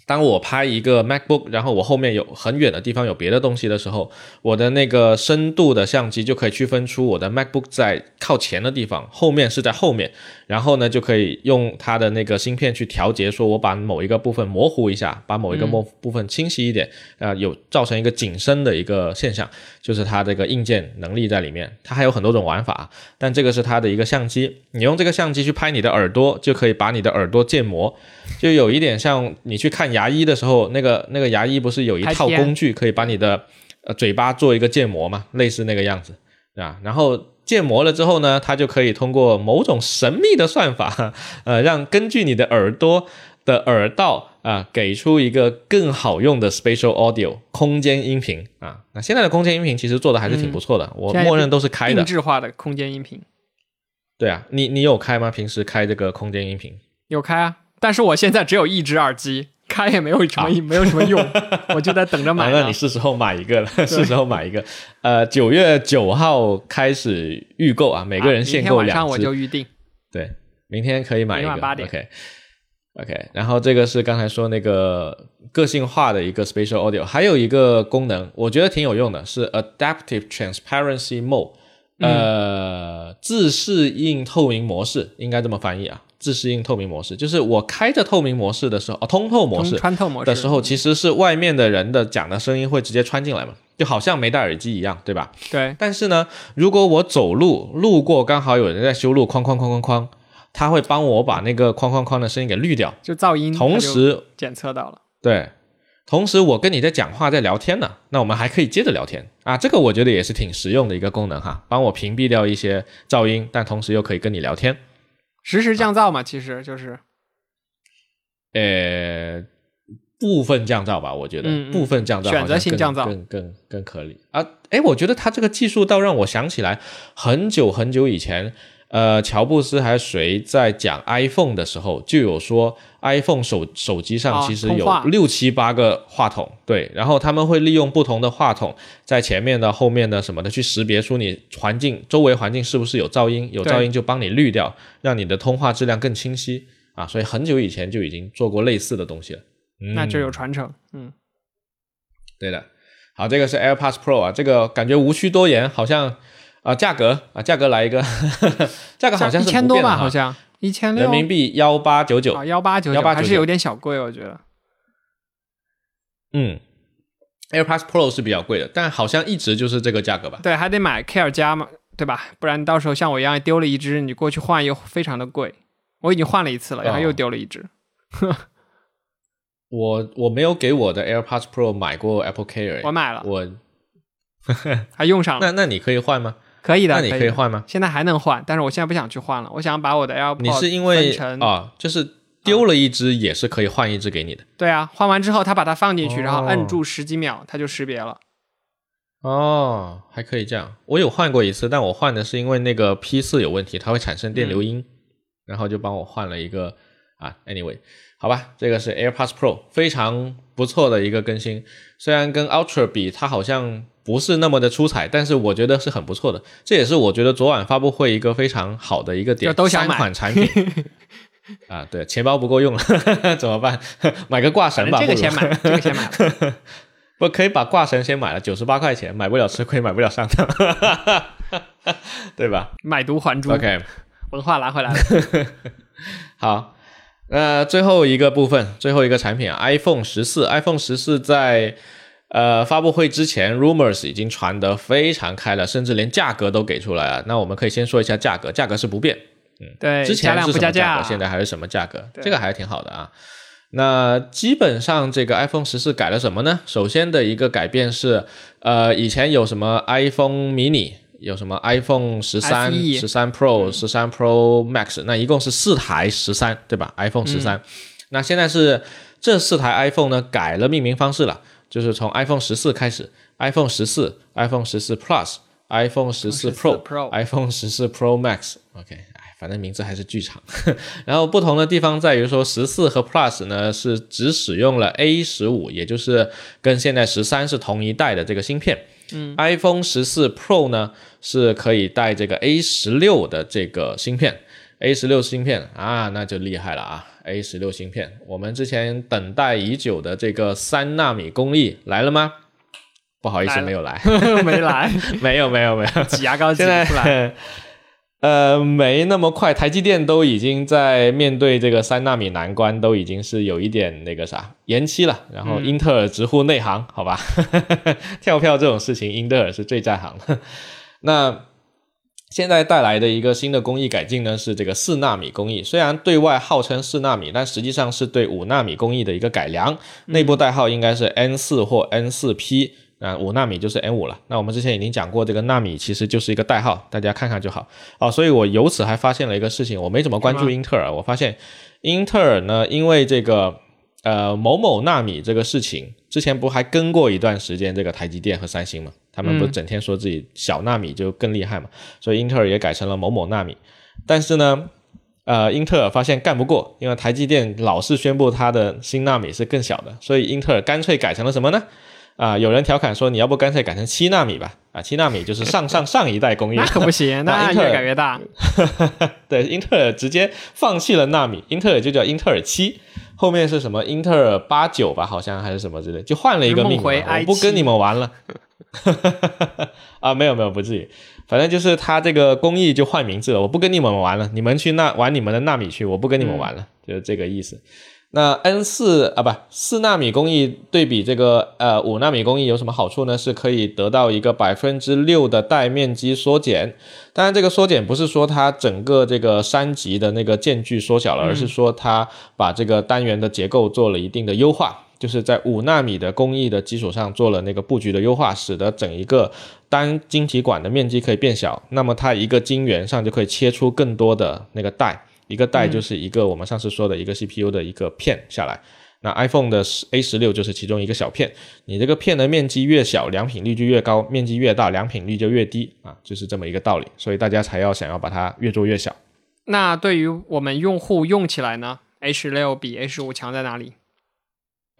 当我拍一个 MacBook，然后我后面有很远的地方有别的东西的时候，我的那个深度的相机就可以区分出我的 MacBook 在靠前的地方，后面是在后面，然后呢就可以用它的那个芯片去调节，说我把某一个部分模糊一下，把某一个模部分清晰一点，啊，有造成一个景深的一个现象，就是它这个硬件能力在里面。它还有很多种玩法，但这个是它的一个相机，你用这个相机去拍你的耳朵，就可以把你的耳朵建模，就有一点像你去看。牙医的时候，那个那个牙医不是有一套工具可以把你的呃嘴巴做一个建模嘛？类似那个样子啊。然后建模了之后呢，它就可以通过某种神秘的算法，呃，让根据你的耳朵的耳道啊，给出一个更好用的 spatial audio 空间音频啊。那现在的空间音频其实做的还是挺不错的，我默认都是开的定制化的空间音频。对啊，你你有开吗？平时开这个空间音频？有开啊，但是我现在只有一只耳机。开也没有什么，没有什么用，我就在等着买。那你是时候买一个了，是时候买一个。呃，九月九号开始预购啊，每个人限购两只。晚上我就预定。对，明天可以买一个。明晚八点。OK，OK。然后这个是刚才说那个个性化的一个 Spatial Audio，还有一个功能，我觉得挺有用的，是 Adaptive Transparency Mode，呃，自适应透明模式，应该这么翻译啊。自适应透明模式，就是我开着透明模式的时候，哦，通透模式穿透模式的时候，其实是外面的人的讲的声音会直接穿进来嘛，就好像没戴耳机一样，对吧？对。但是呢，如果我走路路过，刚好有人在修路，哐哐哐哐哐，他会帮我把那个哐哐哐的声音给滤掉，就噪音，同时检测到了。对，同时我跟你在讲话，在聊天呢，那我们还可以接着聊天啊，这个我觉得也是挺实用的一个功能哈，帮我屏蔽掉一些噪音，但同时又可以跟你聊天。实时降噪嘛，其实就是，呃，部分降噪吧，我觉得部分降噪，选择性降噪更更更合理啊。哎，我觉得它这个技术倒让我想起来很久很久以前，呃，乔布斯还是谁在讲 iPhone 的时候，就有说 iPhone 手手机上其实有六七八个话筒，对，然后他们会利用不同的话筒在前面的、后面的什么的去识别出你环境周围环境是不是有噪音，有噪音就帮你滤掉，让你的通话质量更清晰啊。所以很久以前就已经做过类似的东西了，那就有传承，嗯，对的。好，这个是 AirPods Pro 啊，这个感觉无需多言，好像。啊，价格啊，价格来一个，价格好像是一千多吧，好像一千人民币幺八九九，幺八九九，还是有点小贵，我觉得。嗯，AirPods Pro 是比较贵的，但好像一直就是这个价格吧？对，还得买 Care 加嘛，对吧？不然到时候像我一样丢了一只，你过去换又非常的贵。我已经换了一次了，然后又丢了一只。我我没有给我的 AirPods Pro 买过 Apple Care，我买了，我 还用上了。那那你可以换吗？可以的，那你可以换吗？现在还能换，但是我现在不想去换了。我想把我的 AirPods 你是因为啊，就是丢了一只也是可以换一只给你的。对啊，换完之后他把它放进去，然后摁住十几秒，它就识别了。哦，还可以这样。我有换过一次，但我换的是因为那个 P 四有问题，它会产生电流音，然后就帮我换了一个啊。Anyway，好吧，这个是 AirPods Pro，非常不错的一个更新。虽然跟 Ultra 比，它好像。不是那么的出彩，但是我觉得是很不错的。这也是我觉得昨晚发布会一个非常好的一个点。三款产品 啊，对，钱包不够用了 怎么办？买个挂绳吧。这个先买，这个先买。不可以把挂绳先买了，九十八块钱，买不了吃亏，买不了上当，对吧？买椟还珠。OK，文化拿回来了。好，那最后一个部分，最后一个产品，iPhone 十四，iPhone 十四在。呃，发布会之前，rumors 已经传得非常开了，甚至连价格都给出来了。那我们可以先说一下价格，价格是不变，嗯，对，之前是什么价格，现在还是什么价格，这个还是挺好的啊。那基本上这个 iPhone 十四改了什么呢？首先的一个改变是，呃，以前有什么 iPhone mini，有什么 iPhone 十三、十三 Pro、十三 Pro Max，那一共是四台十三，对吧？iPhone 十三，那现在是这四台 iPhone 呢改了命名方式了。就是从 iPhone 十四开始，iPhone 十四、iPhone 十四 Plus、iPhone 十四 Pro、iPhone 十四 Pro Max。OK，哎，反正名字还是巨长。然后不同的地方在于说，十四和 Plus 呢是只使用了 A 十五，也就是跟现在十三是同一代的这个芯片。嗯，iPhone 十四 Pro 呢是可以带这个 A 十六的这个芯片。A 十六芯片啊，那就厉害了啊！A 十六芯片，我们之前等待已久的这个三纳米工艺来了吗？不好意思，没有来，没来，没有，没有，没有，挤牙膏挤出来。呃，没那么快，台积电都已经在面对这个三纳米难关，都已经是有一点那个啥延期了。然后英特尔直呼内行，好吧，跳票这种事情，英特尔是最在行的。那。现在带来的一个新的工艺改进呢，是这个四纳米工艺。虽然对外号称四纳米，但实际上是对五纳米工艺的一个改良。内部代号应该是 N 四或 N 四 P，啊，五纳米就是 N 五了。那我们之前已经讲过，这个纳米其实就是一个代号，大家看看就好。哦，所以我由此还发现了一个事情，我没怎么关注英特尔，我发现英特尔呢，因为这个。呃，某某纳米这个事情，之前不还跟过一段时间这个台积电和三星嘛？他们不整天说自己小纳米就更厉害嘛？所以英特尔也改成了某某纳米。但是呢，呃，英特尔发现干不过，因为台积电老是宣布它的新纳米是更小的，所以英特尔干脆改成了什么呢？啊，有人调侃说，你要不干脆改成七纳米吧？啊，七纳米就是上上上一代工艺，那可不行，那越改越大。对，英特尔直接放弃了纳米，英特尔就叫英特尔七。后面是什么英特尔八九吧，好像还是什么之类，就换了一个命名。我不跟你们玩了。啊，没有没有，不至于。反正就是它这个工艺就换名字了，我不跟你们玩了，你们去那玩你们的纳米去，我不跟你们玩了，就是这个意思。那 N 四啊，不四纳米工艺对比这个呃五纳米工艺有什么好处呢？是可以得到一个百分之六的带面积缩减。当然，这个缩减不是说它整个这个三级的那个间距缩小了，而是说它把这个单元的结构做了一定的优化，就是在五纳米的工艺的基础上做了那个布局的优化，使得整一个单晶体管的面积可以变小。那么它一个晶圆上就可以切出更多的那个带。一个带就是一个我们上次说的一个 CPU 的一个片下来，那 iPhone 的 A 十六就是其中一个小片，你这个片的面积越小，良品率就越高；面积越大，良品率就越低啊，就是这么一个道理。所以大家才要想要把它越做越小。那对于我们用户用起来呢？A 十六比 A 十五强在哪里？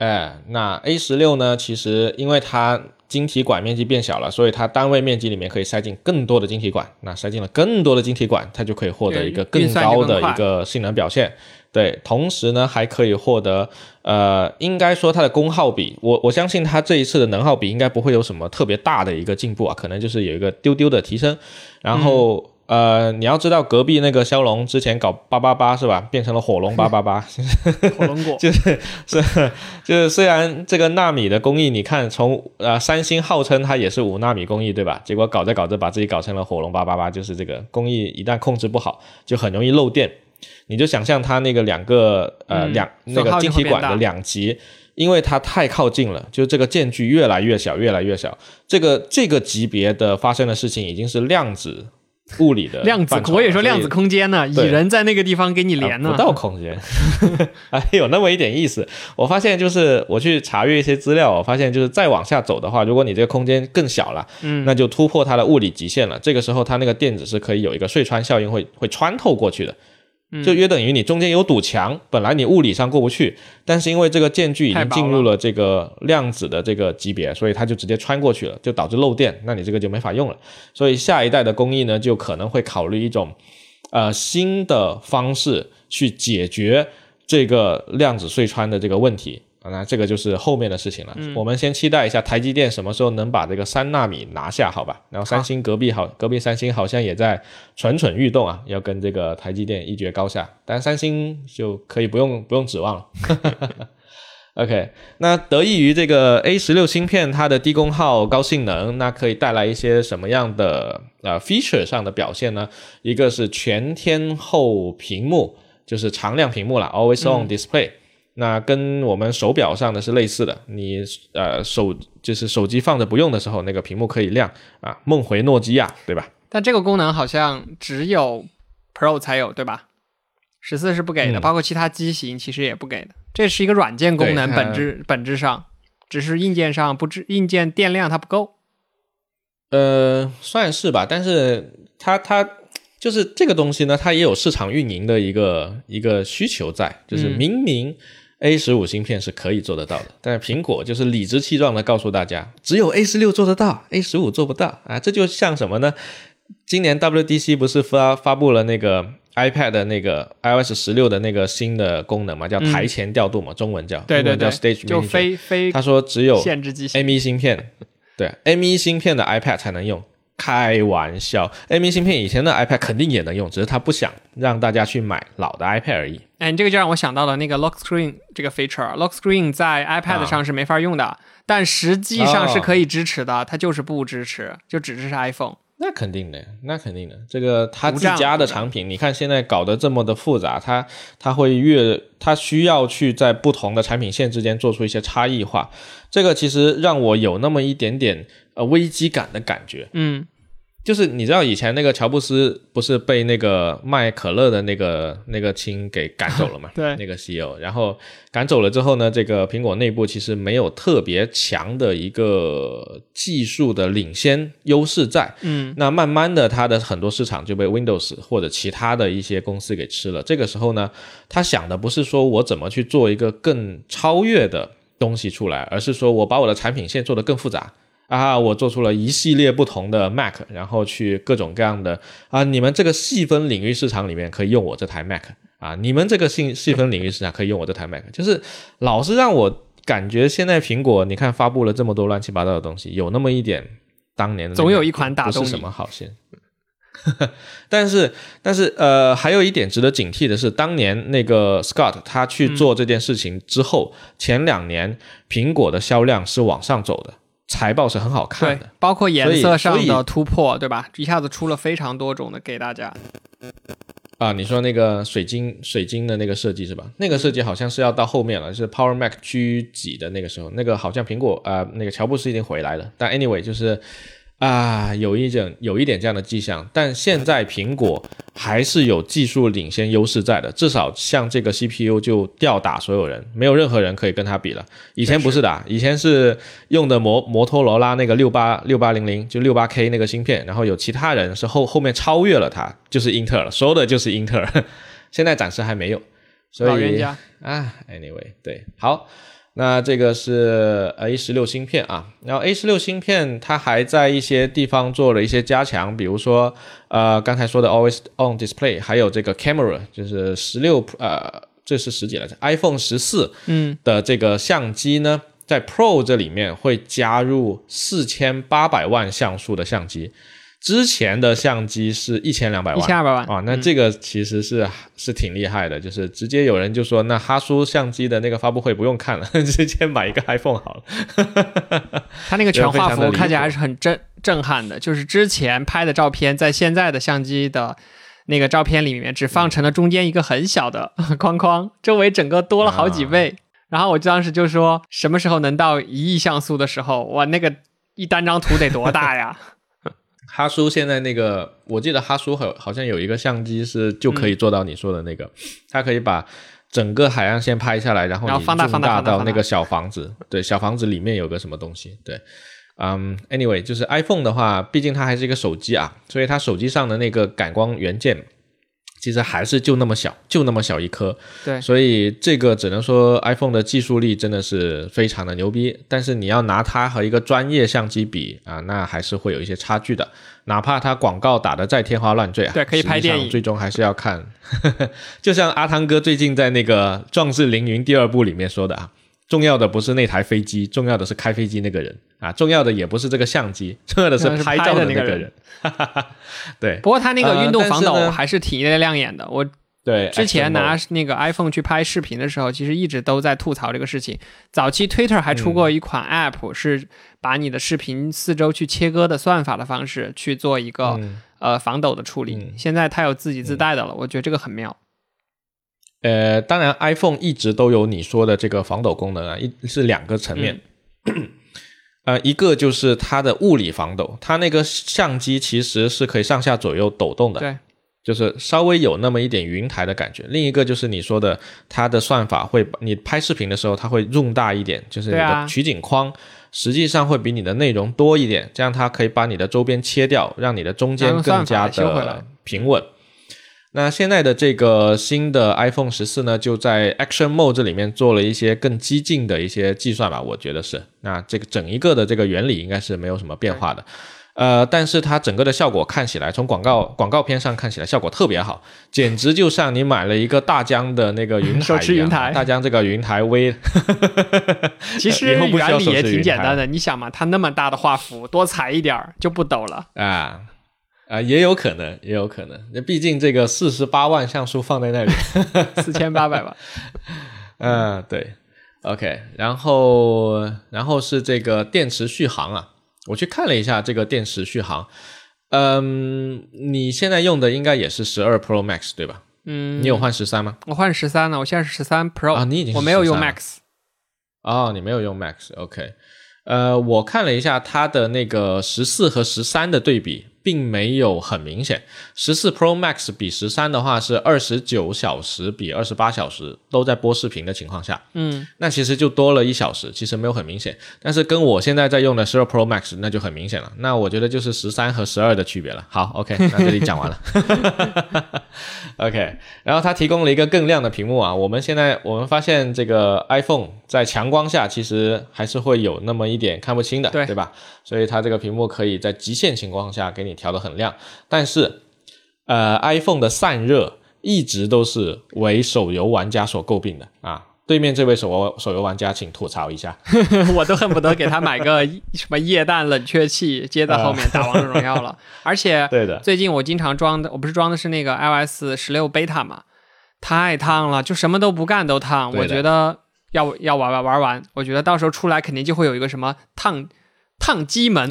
哎，那 A 十六呢？其实因为它晶体管面积变小了，所以它单位面积里面可以塞进更多的晶体管。那塞进了更多的晶体管，它就可以获得一个更高的一个性能表现。对，同时呢，还可以获得，呃，应该说它的功耗比，我我相信它这一次的能耗比应该不会有什么特别大的一个进步啊，可能就是有一个丢丢的提升，然后。呃，你要知道隔壁那个骁龙之前搞八八八是吧？变成了火龙八八八，火龙果 就是是 就是虽然这个纳米的工艺，你看从呃三星号称它也是五纳米工艺对吧？结果搞着搞着把自己搞成了火龙八八八，就是这个工艺一旦控制不好，就很容易漏电。你就想象它那个两个呃两那个晶体管的两极，因为它太靠近了，就这个间距越来越小越来越小，这个这个级别的发生的事情已经是量子。物理的量子，我也说量子空间呢，蚁人在那个地方给你连呢，不到空间，哎有那么一点意思。我发现就是我去查阅一些资料，我发现就是再往下走的话，如果你这个空间更小了，嗯，那就突破它的物理极限了。这个时候，它那个电子是可以有一个隧穿效应，会会穿透过去的。就约等于你中间有堵墙，本来你物理上过不去，但是因为这个间距已经进入了这个量子的这个级别，所以它就直接穿过去了，就导致漏电，那你这个就没法用了。所以下一代的工艺呢，就可能会考虑一种，呃，新的方式去解决这个量子隧穿的这个问题。那这个就是后面的事情了。我们先期待一下台积电什么时候能把这个三纳米拿下，好吧？然后三星隔壁好，隔壁三星好像也在蠢蠢欲动啊，要跟这个台积电一决高下。但三星就可以不用不用指望了。OK，那得益于这个 A 十六芯片，它的低功耗、高性能，那可以带来一些什么样的呃 feature 上的表现呢？一个是全天候屏幕，就是常亮屏幕了，always on display。那跟我们手表上的是类似的，你呃手就是手机放着不用的时候，那个屏幕可以亮啊，梦回诺基亚，对吧？但这个功能好像只有 Pro 才有，对吧？十四是不给的，包括其他机型其实也不给的。这是一个软件功能，本质本质上只是硬件上不知硬件电量它不够。呃，算是吧，但是它它。就是这个东西呢，它也有市场运营的一个一个需求在，就是明明 A 十五芯片是可以做得到的，但是苹果就是理直气壮的告诉大家，只有 A 十六做得到，A 十五做不到啊！这就像什么呢？今年 WDC 不是发发布了那个 iPad 的那个 iOS 十六的那个新的功能嘛，叫台前调度嘛，中文叫对对对，叫 Stage 就非非他说只有限制机 M1 芯片，对 M1 芯片的 iPad 才能用。开玩笑，M1 芯片以前的 iPad 肯定也能用，只是他不想让大家去买老的 iPad 而已。哎，你这个就让我想到了那个 Lock Screen 这个 feature。Lock Screen 在 iPad 上是没法用的，但实际上是可以支持的，它就是不支持，就只支持 iPhone。那肯定的，那肯定的。这个他自家的产品，你看现在搞得这么的复杂，它它会越它需要去在不同的产品线之间做出一些差异化。这个其实让我有那么一点点呃危机感的感觉。嗯。就是你知道以前那个乔布斯不是被那个卖可乐的那个那个亲给赶走了嘛？对，那个 CEO，然后赶走了之后呢，这个苹果内部其实没有特别强的一个技术的领先优势在。嗯，那慢慢的，它的很多市场就被 Windows 或者其他的一些公司给吃了。这个时候呢，他想的不是说我怎么去做一个更超越的东西出来，而是说我把我的产品线做得更复杂。啊，我做出了一系列不同的 Mac，然后去各种各样的啊，你们这个细分领域市场里面可以用我这台 Mac 啊，你们这个细细分领域市场可以用我这台 Mac，就是老是让我感觉现在苹果你看发布了这么多乱七八糟的东西，有那么一点当年的总有一款打动是什么好先。但是但是呃，还有一点值得警惕的是，当年那个 Scott 他去做这件事情之后，前两年苹果的销量是往上走的。财报是很好看的，包括颜色上的突破，对吧？一下子出了非常多种的给大家。啊，你说那个水晶水晶的那个设计是吧？那个设计好像是要到后面了，是 Power Mac G 几的那个时候，那个好像苹果啊，那个乔布斯已经回来了。但 anyway 就是啊，有一点有一点这样的迹象，但现在苹果还是有技术领先优势在的，至少像这个 CPU 就吊打所有人，没有任何人可以跟它比了。以前不是的，以前是用的摩摩托罗拉那个六八六八零零，就六八 K 那个芯片，然后有其他人是后后面超越了它，就是英特尔，说的就是英特尔。现在暂时还没有，所以啊，Anyway，对，好。那这个是 A 十六芯片啊，然后 A 十六芯片它还在一些地方做了一些加强，比如说呃刚才说的 Always On Display，还有这个 Camera，就是十六呃这是十几来着，iPhone 十四嗯。的这个相机呢，在 Pro 这里面会加入四千八百万像素的相机。之前的相机是一千两百万，一千二百万啊，那这个其实是是挺厉害的，就是直接有人就说，那哈苏相机的那个发布会不用看了，直接买一个 iPhone 好了。他那个全画幅看起来还是很震震撼的，就是之前拍的照片，在现在的相机的那个照片里面，只放成了中间一个很小的 框框，周围整个多了好几倍。然后我当时就说，什么时候能到一亿像素的时候，哇，那个一单张图得多大呀？哈苏现在那个，我记得哈苏好好像有一个相机是就可以做到你说的那个，它可以把整个海岸线拍下来，然后你放大放大到那个小房子，对，小房子里面有个什么东西，对，嗯，anyway，就是 iPhone 的话，毕竟它还是一个手机啊，所以它手机上的那个感光元件。其实还是就那么小，就那么小一颗，对，所以这个只能说 iPhone 的技术力真的是非常的牛逼。但是你要拿它和一个专业相机比啊，那还是会有一些差距的。哪怕它广告打的再天花乱坠啊，对，可以拍电影，最终还是要看。就像阿汤哥最近在那个《壮志凌云》第二部里面说的啊。重要的不是那台飞机，重要的是开飞机那个人啊！重要的也不是这个相机，重要的是拍照的那个人。对，不过他那个运动防抖还是挺亮眼的。我对之前拿那个 iPhone 去拍视频的时候，其实一直都在吐槽这个事情。早期 Twitter 还出过一款 App，是把你的视频四周去切割的算法的方式去做一个呃防抖的处理。现在它有自己自带的了，我觉得这个很妙。呃，当然，iPhone 一直都有你说的这个防抖功能啊，一是两个层面，呃，一个就是它的物理防抖，它那个相机其实是可以上下左右抖动的，对，就是稍微有那么一点云台的感觉。另一个就是你说的，它的算法会，你拍视频的时候，它会 zoom 大一点，就是你的取景框实际上会比你的内容多一点，这样它可以把你的周边切掉，让你的中间更加的平稳。那现在的这个新的 iPhone 十四呢，就在 Action Mode 这里面做了一些更激进的一些计算吧，我觉得是。那这个整一个的这个原理应该是没有什么变化的，呃，但是它整个的效果看起来，从广告广告片上看起来效果特别好，简直就像你买了一个大疆的那个云台一样。大疆这个云台微，其实原理也挺简单的，你想嘛，它那么大的画幅，多裁一点儿就不抖了啊。啊，也有可能，也有可能。那毕竟这个四十八万像素放在那里，四千八百万。嗯，对。OK，然后，然后是这个电池续航啊，我去看了一下这个电池续航。嗯，你现在用的应该也是十二 Pro Max 对吧？嗯。你有换十三吗？我换十三了，我现在是十三 Pro 啊。你已经我没有用 Max。哦，你没有用 Max。OK，呃，我看了一下它的那个十四和十三的对比。并没有很明显，十四 Pro Max 比十三的话是二十九小时比二十八小时都在播视频的情况下，嗯，那其实就多了一小时，其实没有很明显，但是跟我现在在用的十二 Pro Max 那就很明显了，那我觉得就是十三和十二的区别了。好，OK，那这里讲完了，OK，然后它提供了一个更亮的屏幕啊，我们现在我们发现这个 iPhone 在强光下其实还是会有那么一点看不清的，对。对吧？所以它这个屏幕可以在极限情况下给你调得很亮，但是，呃，iPhone 的散热一直都是为手游玩家所诟病的啊。对面这位手游手游玩家，请吐槽一下，我都恨不得给他买个 什么液氮冷却器接在后面打王者荣耀了。而且，对的，最近我经常装的，我不是装的是那个 iOS 十六 beta 嘛，太烫了，就什么都不干都烫。我觉得要要玩玩玩完，我觉得到时候出来肯定就会有一个什么烫。烫机门，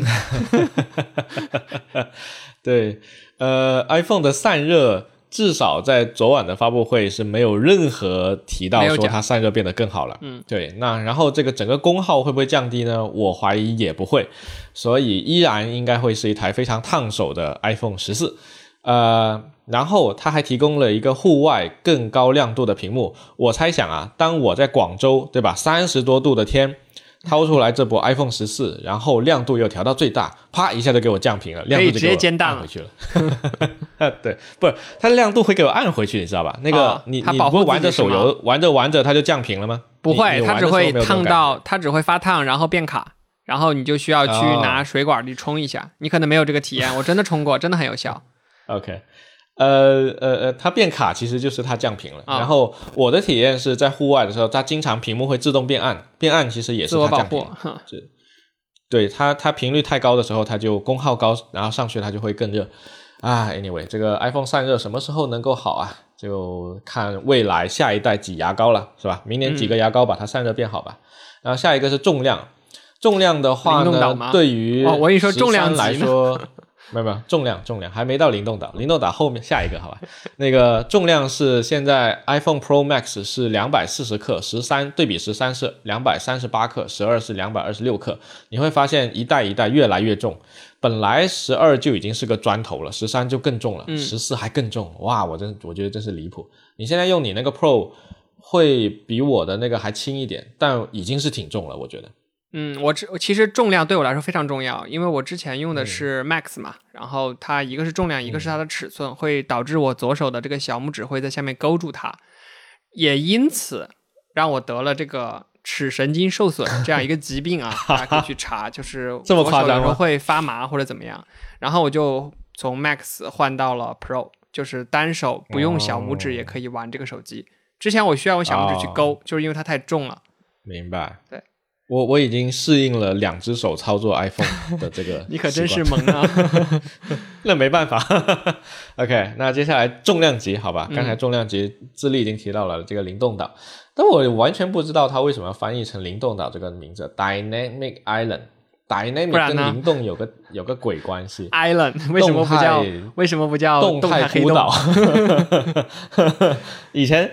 对，呃，iPhone 的散热至少在昨晚的发布会是没有任何提到说它散热变得更好了。嗯，对。那然后这个整个功耗会不会降低呢？我怀疑也不会，所以依然应该会是一台非常烫手的 iPhone 十四。呃，然后它还提供了一个户外更高亮度的屏幕。我猜想啊，当我在广州，对吧，三十多度的天。掏出来这波 iPhone 十四，然后亮度又调到最大，啪一下就给我降屏了，亮度就直接按回去了。对，不是它的亮度会给我按回去，你知道吧？那个你你不会玩着手游玩着玩着它就降屏了吗？不会，它只会烫到，它只会发烫，然后变卡，然后你就需要去拿水管去冲一下。你可能没有这个体验，我真的冲过，真的很有效。OK。呃呃呃，它变卡其实就是它降频了。然后我的体验是在户外的时候，它经常屏幕会自动变暗，变暗其实也是它降屏。是，对它它频率太高的时候，它就功耗高，然后上去它就会更热。啊，anyway，这个 iPhone 散热什么时候能够好啊？就看未来下一代挤牙膏了，是吧？明年挤个牙膏把它散热变好吧。然后下一个是重量，重量的话呢，对于我跟你说重量来说。没有没有重量重量还没到灵动岛，灵动岛后面下一个好吧？那个重量是现在 iPhone Pro Max 是两百四十克，十三对比十三是两百三十八克，十二是两百二十六克。你会发现一代一代越来越重，本来十二就已经是个砖头了，十三就更重了，十四还更重。哇，我真我觉得真是离谱。你现在用你那个 Pro 会比我的那个还轻一点，但已经是挺重了，我觉得。嗯，我之其实重量对我来说非常重要，因为我之前用的是 Max 嘛，然后它一个是重量，一个是它的尺寸，会导致我左手的这个小拇指会在下面勾住它，也因此让我得了这个尺神经受损这样一个疾病啊，大家可以去查，就 是这么夸张会发麻或者怎么样，然后我就从 Max 换到了 Pro，就是单手不用小拇指也可以玩这个手机，之前我需要用小拇指去勾，就是因为它太重了。明白。对。我我已经适应了两只手操作 iPhone 的这个，你可真是萌啊！那没办法。OK，那接下来重量级，好吧？刚才重量级智力已经提到了这个灵动岛，但我完全不知道它为什么要翻译成灵动岛这个名字，Dynamic Island，Dynamic 跟灵动有个有个鬼关系？Island 为什么不叫？为什么不叫动态孤岛？以前。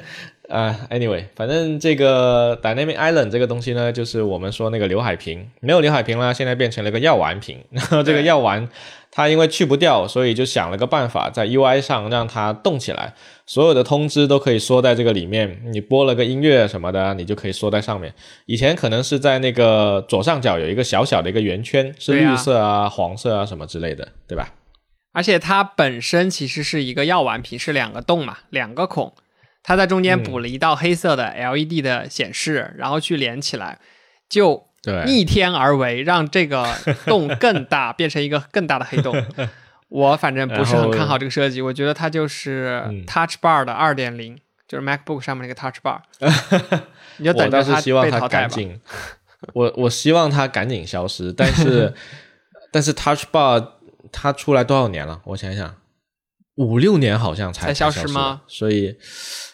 呃，anyway，反正这个 Dynamic Island 这个东西呢，就是我们说那个刘海屏，没有刘海屏了，现在变成了个药丸屏。然后这个药丸它因为去不掉，所以就想了个办法，在 UI 上让它动起来，所有的通知都可以缩在这个里面。你播了个音乐什么的，你就可以缩在上面。以前可能是在那个左上角有一个小小的一个圆圈，是绿色啊、黄色啊什么之类的，对吧？而且它本身其实是一个药丸屏，是两个洞嘛，两个孔。它在中间补了一道黑色的 LED 的显示，然后去连起来，就逆天而为，让这个洞更大，变成一个更大的黑洞。我反正不是很看好这个设计，我觉得它就是 Touch Bar 的二点零，就是 MacBook 上面那个 Touch Bar。你就等着它被淘汰吧。我我希望它赶紧消失，但是 但是 Touch Bar 它出来多少年了？我想想。五六年好像才消失吗？所以，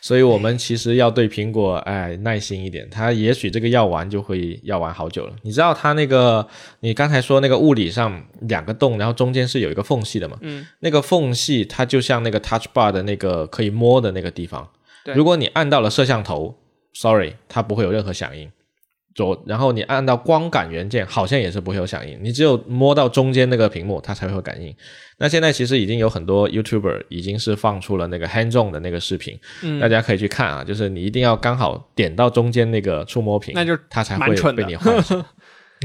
所以我们其实要对苹果哎耐心一点。它也许这个药丸就会要完好久了。你知道它那个，你刚才说那个物理上两个洞，然后中间是有一个缝隙的嘛？嗯，那个缝隙它就像那个 Touch Bar 的那个可以摸的那个地方。如果你按到了摄像头，Sorry，它不会有任何响应。左，然后你按到光感元件，好像也是不会有响应。你只有摸到中间那个屏幕，它才会有感应。那现在其实已经有很多 YouTuber 已经是放出了那个 Hands On 的那个视频，大家可以去看啊。就是你一定要刚好点到中间那个触摸屏，那就它才会被你唤醒。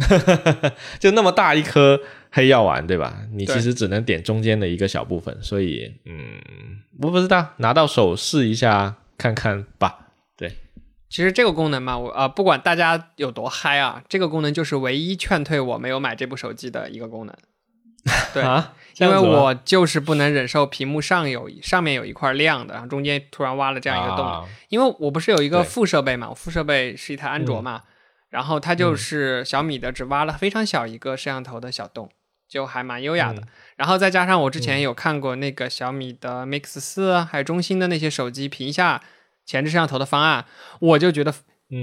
就那么大一颗黑药丸，对吧？你其实只能点中间的一个小部分，所以嗯，我不知道，拿到手试一下看看吧。其实这个功能嘛，我啊不管大家有多嗨啊，这个功能就是唯一劝退我没有买这部手机的一个功能。对，因为我就是不能忍受屏幕上有上面有一块亮的，然后中间突然挖了这样一个洞。因为我不是有一个副设备嘛，我副设备是一台安卓嘛，然后它就是小米的，只挖了非常小一个摄像头的小洞，就还蛮优雅的。然后再加上我之前有看过那个小米的 Mix 四，还有中兴的那些手机屏下。前置摄像头的方案，我就觉得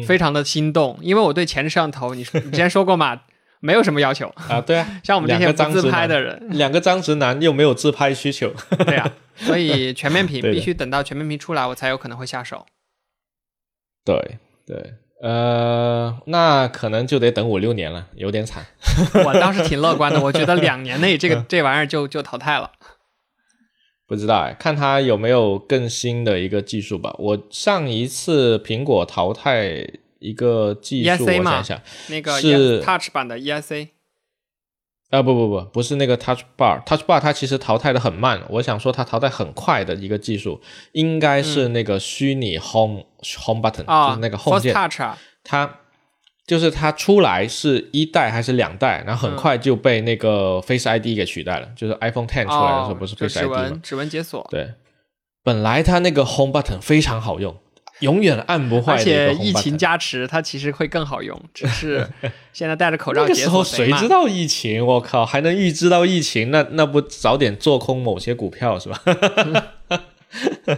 非常的心动，因为我对前置摄像头，你你之前说过嘛，没有什么要求啊。对啊，像我们这些不自拍的人，两个张直男又没有自拍需求。对啊，所以全面屏必须等到全面屏出来，我才有可能会下手。对对，呃，那可能就得等五六年了，有点惨。我倒是挺乐观的，我觉得两年内这个这玩意儿就就淘汰了。不知道哎，看它有没有更新的一个技术吧。我上一次苹果淘汰一个技术，我想想，那个是 Touch 版的 ESA。啊不不不，不是那个 Touch Bar，Touch Bar 它其实淘汰的很慢。我想说它淘汰很快的一个技术，应该是那个虚拟 Home Home Button，就是那个 Home 键。它就是它出来是一代还是两代，然后很快就被那个 Face ID 给取代了。就是 iPhone Ten 出来的时候不是 Face ID 吗？指纹解锁。对，本来它那个 Home Button 非常好用。永远按不坏，而且疫情加持，它其实会更好用。只是现在戴着口罩，那个时候谁知道疫情？我靠，还能预知到疫情？那那不早点做空某些股票是吧？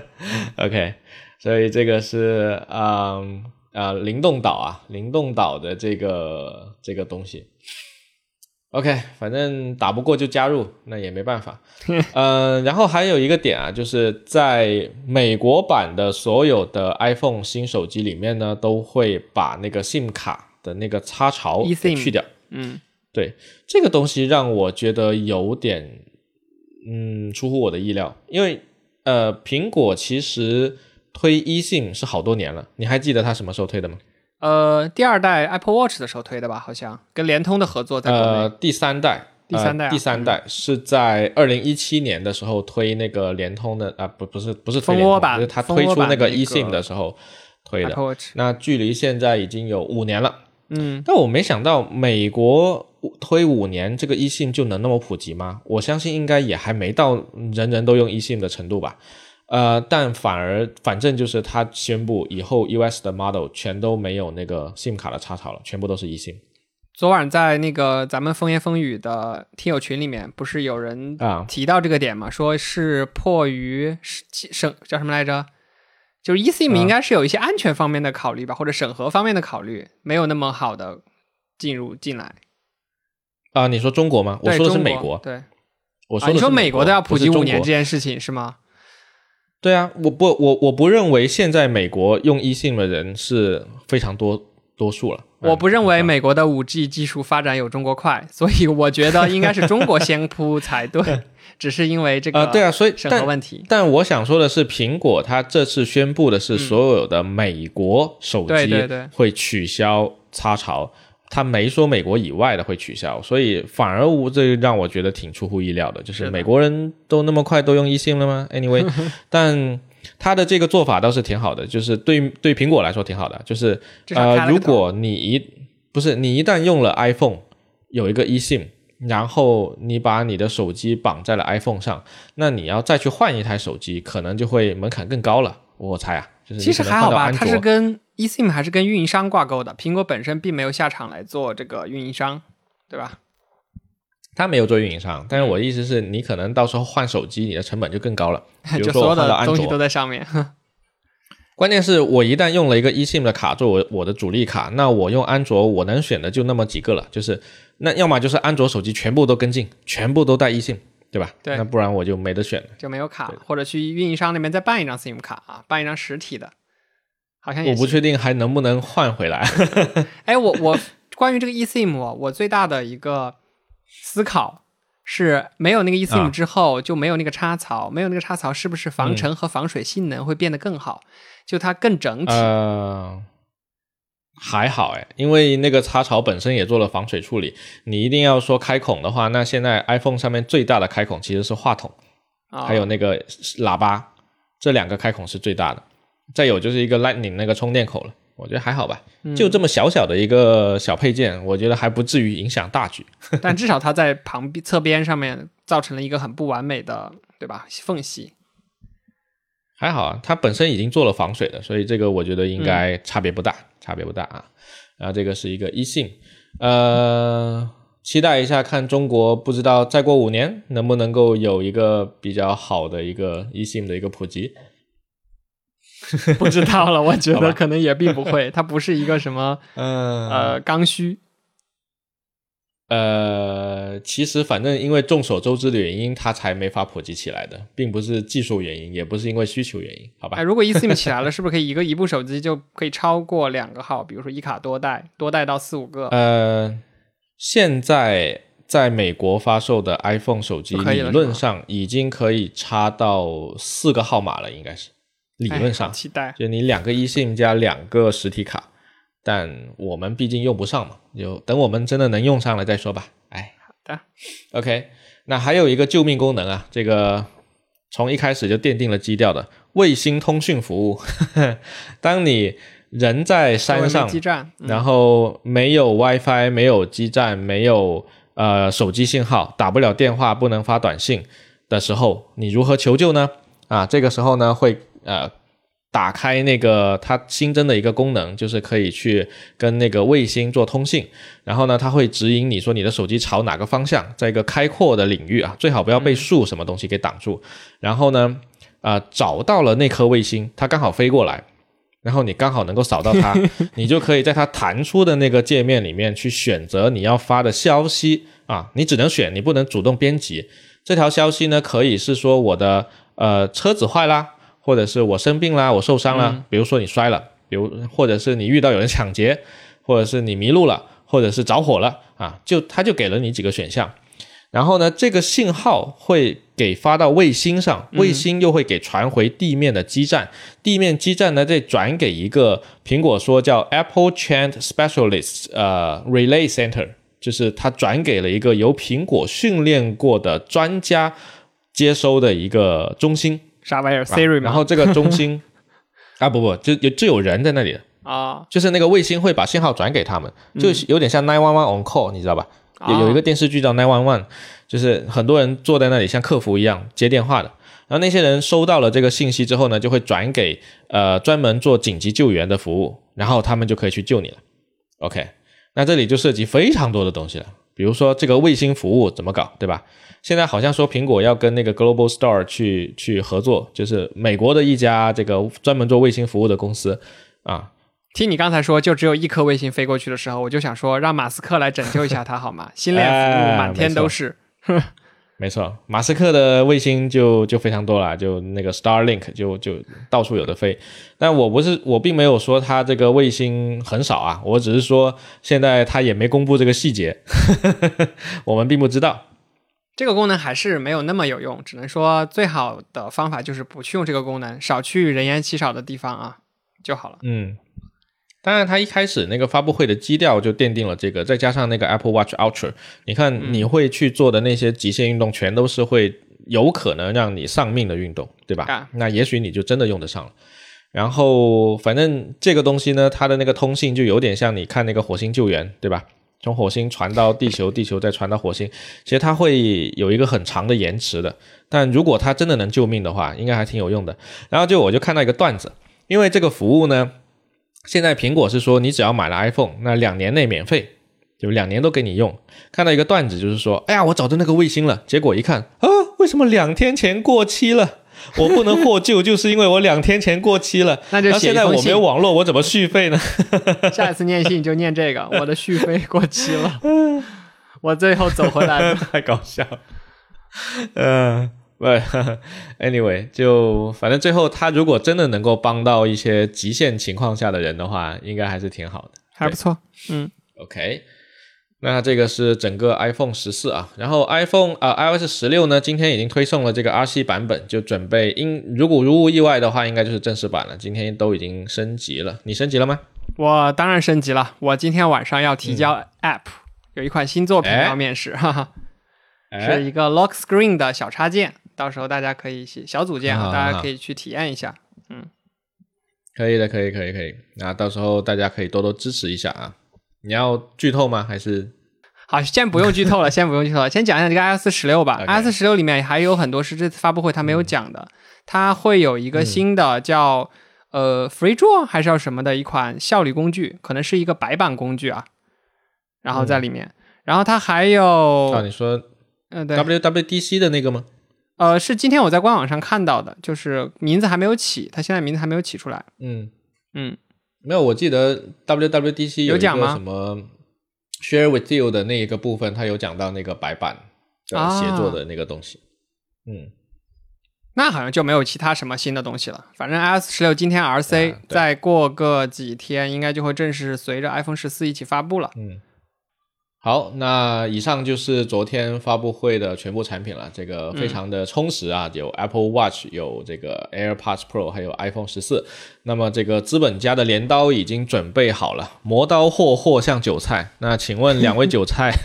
OK，所以这个是啊啊灵动岛啊，灵动岛的这个这个东西。OK，反正打不过就加入，那也没办法。嗯，然后还有一个点啊，就是在美国版的所有的 iPhone 新手机里面呢，都会把那个 SIM 卡的那个插槽去掉。嗯，对，这个东西让我觉得有点嗯出乎我的意料，因为呃，苹果其实推 eSIM 是好多年了，你还记得它什么时候推的吗？呃，第二代 Apple Watch 的时候推的吧，好像跟联通的合作在呃，第三代，第三代，第三代是在二零一七年的时候推那个联通的啊，不，不是，不是蜂窝版，就是它推出那个 eSIM 的时候推的。那距离现在已经有五年了，嗯，但我没想到美国推五年这个 eSIM 就能那么普及吗？我相信应该也还没到人人都用 eSIM 的程度吧。呃，但反而反正就是他宣布以后 US 的 model 全都没有那个 SIM 卡的插槽了，全部都是 eSIM。昨晚在那个咱们风言风语的听友群里面，不是有人啊提到这个点嘛？说是迫于省叫什么来着？就是 eSIM 应该是有一些安全方面的考虑吧，或者审核方面的考虑，没有那么好的进入进来。啊，你说中国吗？我说的是美国。对，我说你说美国都要普及五年这件事情是吗？对啊，我不我我不认为现在美国用 eSIM 的人是非常多多数了。我不认为美国的五 G 技术发展有中国快，所以我觉得应该是中国先铺才对。只是因为这个啊，对啊，所以审核问题。但我想说的是，苹果它这次宣布的是所有的美国手机会取消插槽。他没说美国以外的会取消，所以反而这让我觉得挺出乎意料的。就是美国人都那么快都用 eSIM 了吗？Anyway，但他的这个做法倒是挺好的，就是对对苹果来说挺好的。就是呃，如果你一不是你一旦用了 iPhone 有一个 eSIM，然后你把你的手机绑在了 iPhone 上，那你要再去换一台手机，可能就会门槛更高了。我猜啊，就是其实还好吧，它是跟。eSIM 还是跟运营商挂钩的，苹果本身并没有下场来做这个运营商，对吧？他没有做运营商，但是我的意思是你可能到时候换手机，你的成本就更高了。就所有的东西都在上面。关键是我一旦用了一个 eSIM 的卡作为我的主力卡，那我用安卓我能选的就那么几个了，就是那要么就是安卓手机全部都跟进，全部都带 eSIM，对吧？对。那不然我就没得选了，就没有卡，或者去运营商那边再办一张 SIM 卡啊，办一张实体的。好像我不确定还能不能换回来。哎，我我关于这个 eSIM，我最大的一个思考是，没有那个 eSIM 之后就没有那个插槽，没有那个插槽，是不是防尘和防水性能会变得更好？就它更整体。呃，还好哎，因为那个插槽本身也做了防水处理。你一定要说开孔的话，那现在 iPhone 上面最大的开孔其实是话筒，还有那个喇叭，这两个开孔是最大的。再有就是一个 Lightning 那个充电口了，我觉得还好吧，就这么小小的一个小配件，我觉得还不至于影响大局。但至少它在旁边侧边上面造成了一个很不完美的，对吧？缝隙。还好啊，它本身已经做了防水的，所以这个我觉得应该差别不大，差别不大啊。然后这个是一个 eSIM，呃，期待一下看中国，不知道再过五年能不能够有一个比较好的一个 eSIM 的一个普及。不知道了，我觉得可能也并不会，它不是一个什么呃刚需。呃，其实反正因为众所周知的原因，它才没法普及起来的，并不是技术原因，也不是因为需求原因，好吧？哎，如果 eSIM 起来了，是不是可以一个一部手机就可以超过两个号？比如说一卡多带，多带到四五个？呃，现在在美国发售的 iPhone 手机理论上已经可以插到四个号码了，应该是理论上。期待，就你两个 eSIM 加两个实体卡。但我们毕竟用不上嘛，就等我们真的能用上了再说吧。哎，好的，OK。那还有一个救命功能啊，这个从一开始就奠定了基调的卫星通讯服务。当你人在山上，基站，然后没有 WiFi，没有基站，没有呃手机信号，打不了电话，不能发短信的时候，你如何求救呢？啊，这个时候呢会呃。打开那个它新增的一个功能，就是可以去跟那个卫星做通信，然后呢，它会指引你说你的手机朝哪个方向，在一个开阔的领域啊，最好不要被树什么东西给挡住。然后呢，啊，找到了那颗卫星，它刚好飞过来，然后你刚好能够扫到它，你就可以在它弹出的那个界面里面去选择你要发的消息啊，你只能选，你不能主动编辑。这条消息呢，可以是说我的呃车子坏啦。或者是我生病啦，我受伤了，比如说你摔了，比如或者是你遇到有人抢劫，或者是你迷路了，或者是着火了啊，就他就给了你几个选项，然后呢，这个信号会给发到卫星上，卫星又会给传回地面的基站，地面基站呢再转给一个苹果说叫 Apple Chant Specialist 呃 Relay Center，就是它转给了一个由苹果训练过的专家接收的一个中心。啥玩意儿？Siri 然后这个中心 啊，不不，就有就有人在那里啊，就是那个卫星会把信号转给他们，就有点像 Nine One One on call，你知道吧？有有一个电视剧叫 Nine One One，就是很多人坐在那里像客服一样接电话的，然后那些人收到了这个信息之后呢，就会转给呃专门做紧急救援的服务，然后他们就可以去救你了。OK，那这里就涉及非常多的东西了，比如说这个卫星服务怎么搞，对吧？现在好像说苹果要跟那个 Global Star 去去合作，就是美国的一家这个专门做卫星服务的公司啊。听你刚才说就只有一颗卫星飞过去的时候，我就想说让马斯克来拯救一下它好吗？星链服务满天都是。没错，马斯克的卫星就就非常多了，就那个 Starlink 就就到处有的飞。但我不是我并没有说它这个卫星很少啊，我只是说现在他也没公布这个细节，我们并不知道。这个功能还是没有那么有用，只能说最好的方法就是不去用这个功能，少去人烟稀少的地方啊就好了。嗯，当然，它一开始那个发布会的基调就奠定了这个，再加上那个 Apple Watch Ultra，你看你会去做的那些极限运动，全都是会有可能让你丧命的运动，对吧？那也许你就真的用得上了。然后，反正这个东西呢，它的那个通信就有点像你看那个火星救援，对吧？从火星传到地球，地球再传到火星，其实它会有一个很长的延迟的。但如果它真的能救命的话，应该还挺有用的。然后就我就看到一个段子，因为这个服务呢，现在苹果是说你只要买了 iPhone，那两年内免费，就两年都给你用。看到一个段子就是说，哎呀，我找到那个卫星了，结果一看啊，为什么两天前过期了？我不能获救，就是因为我两天前过期了。那就现在我没有网络，我怎么续费呢？下一次念信就念这个，我的续费过期了，我最后走回来了，太搞笑。嗯，不，anyway，就反正最后他如果真的能够帮到一些极限情况下的人的话，应该还是挺好的，还不错。嗯，OK。那这个是整个 iPhone 十四啊，然后 iPhone 啊 iOS 十六呢，今天已经推送了这个 RC 版本，就准备应如果如无意外的话，应该就是正式版了。今天都已经升级了，你升级了吗？我当然升级了，我今天晚上要提交 App，有一款新作品要面试，哈哈，是一个 Lock Screen 的小插件，到时候大家可以小组件啊，大家可以去体验一下。嗯，可以的，可以，可以，可以。那到时候大家可以多多支持一下啊。你要剧透吗？还是好，先不用剧透了，先不用剧透了，先讲一下这个 iOS 十六吧。iOS 十六里面还有很多是这次发布会它没有讲的，它会有一个新的叫呃 Free Draw 还是要什么的一款效率工具，可能是一个白板工具啊。然后在里面，然后它还有啊，你说嗯对 WWDC 的那个吗？呃，是今天我在官网上看到的，就是名字还没有起，它现在名字还没有起出来。嗯嗯。没有，我记得 WWDC 有讲吗？什么 share with you 的那一个部分，它有讲到那个白板的协作的那个东西。嗯，那好像就没有其他什么新的东西了。反正 iOS 十六今天 RC，再过个几天应该就会正式随着 iPhone 十四一起发布了。嗯。好，那以上就是昨天发布会的全部产品了。这个非常的充实啊，有 Apple Watch，有这个 AirPods Pro，还有 iPhone 十四。那么这个资本家的镰刀已经准备好了，磨刀霍霍向韭菜。那请问两位韭菜，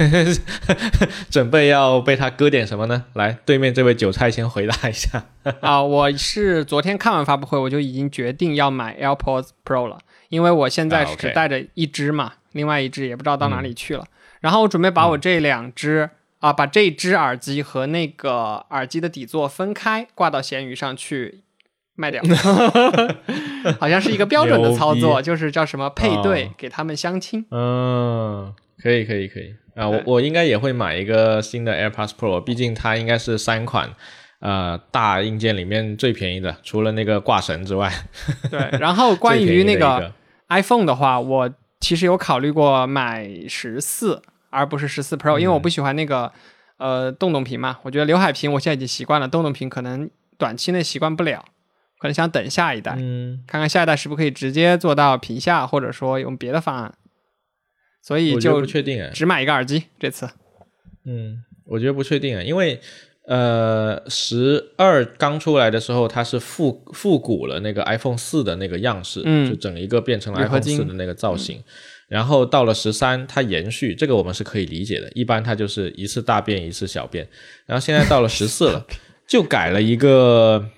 准备要被他割点什么呢？来，对面这位韭菜先回答一下。啊，我是昨天看完发布会，我就已经决定要买 AirPods Pro 了，因为我现在只带着一只嘛，另外一只也不知道到哪里去了。然后我准备把我这两只啊，把这只耳机和那个耳机的底座分开，挂到闲鱼上去卖掉。好像是一个标准的操作，就是叫什么配对，给他们相亲。嗯，可以可以可以啊，我我应该也会买一个新的 AirPods Pro，毕竟它应该是三款呃大硬件里面最便宜的，除了那个挂绳之外。对，然后关于 那个 iPhone 的话，我其实有考虑过买十四。而不是十四 Pro，因为我不喜欢那个呃洞洞屏嘛，我觉得刘海屏我现在已经习惯了，洞洞屏可能短期内习惯不了，可能想等下一代，嗯，看看下一代是不是可以直接做到屏下，或者说用别的方案，所以就不确定，只买一个耳机这次，嗯，我觉得不确定啊，因为呃十二刚出来的时候它是复复古了那个 iPhone 四的那个样式，嗯，就整一个变成了 iPhone 四的那个造型。然后到了十三，它延续这个我们是可以理解的，一般它就是一次大变一次小变。然后现在到了十四了，就改了一个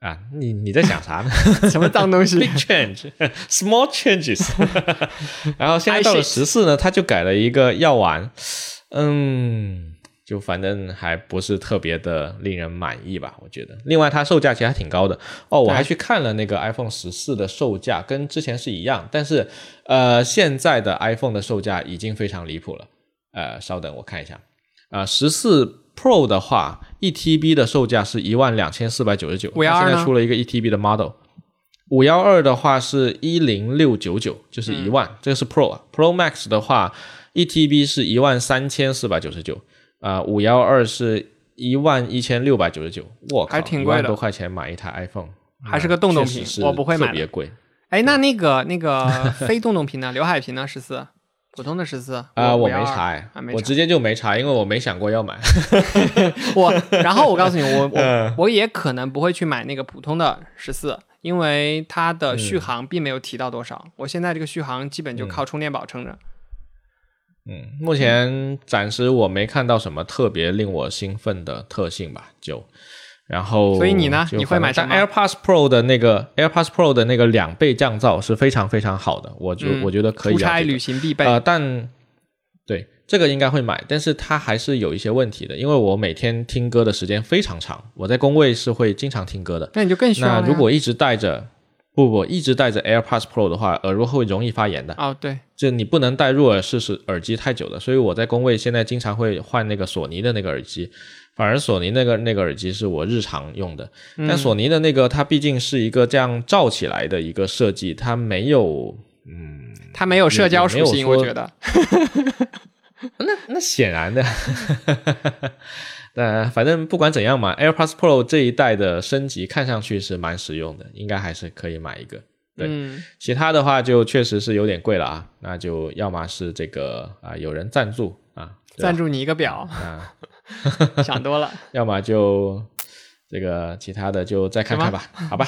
啊，你你在想啥呢？什么脏东西？Big change，small changes。然后现在到了十四呢，它就改了一个药丸，嗯。就反正还不是特别的令人满意吧，我觉得。另外，它售价其实还挺高的哦。我还去看了那个 iPhone 十四的售价，跟之前是一样，但是呃，现在的 iPhone 的售价已经非常离谱了。呃，稍等，我看一下啊，十四 Pro 的话，一 TB 的售价是一万两千四百九十九。现在出了一个一 TB 的 model，五幺二的话是一零六九九，就是一万。这个是 Pro 啊 Pro Max 的话，一 TB 是一万三千四百九十九。啊，五幺二是一万一千六百九十九，我靠，还挺贵的，多块钱买一台 iPhone，还是个洞洞屏，我不会买，特别贵。哎，那那个那个非洞洞屏呢？刘海屏呢？十四，普通的十四啊，我没查，我直接就没查，因为我没想过要买。我，然后我告诉你，我 我我也可能不会去买那个普通的十四，因为它的续航并没有提到多少，我现在这个续航基本就靠充电宝撑着。嗯，目前暂时我没看到什么特别令我兴奋的特性吧，就，然后，所以你呢？你会买上 AirPods Pro 的那个 AirPods Pro 的那个两倍降噪是非常非常好的，我就我觉得可以。出差旅行必备。呃，但对这个应该会买，但是它还是有一些问题的，因为我每天听歌的时间非常长，我在工位是会经常听歌的。那你就更需要。那如果一直带着。不不，一直戴着 AirPods Pro 的话，耳朵会容易发炎的。哦，对，就你不能戴入耳式是耳机太久的，所以我在工位现在经常会换那个索尼的那个耳机，反而索尼那个那个耳机是我日常用的。但索尼的那个它毕竟是一个这样罩起来的一个设计，它没有，嗯，它没有社交属性，我觉得。那那显然的。呃，反正不管怎样嘛，AirPods Pro 这一代的升级看上去是蛮实用的，应该还是可以买一个。对，其他的话就确实是有点贵了啊，那就要么是这个啊有人赞助啊，赞助你一个表啊，想多了，要么就这个其他的就再看看吧，好吧，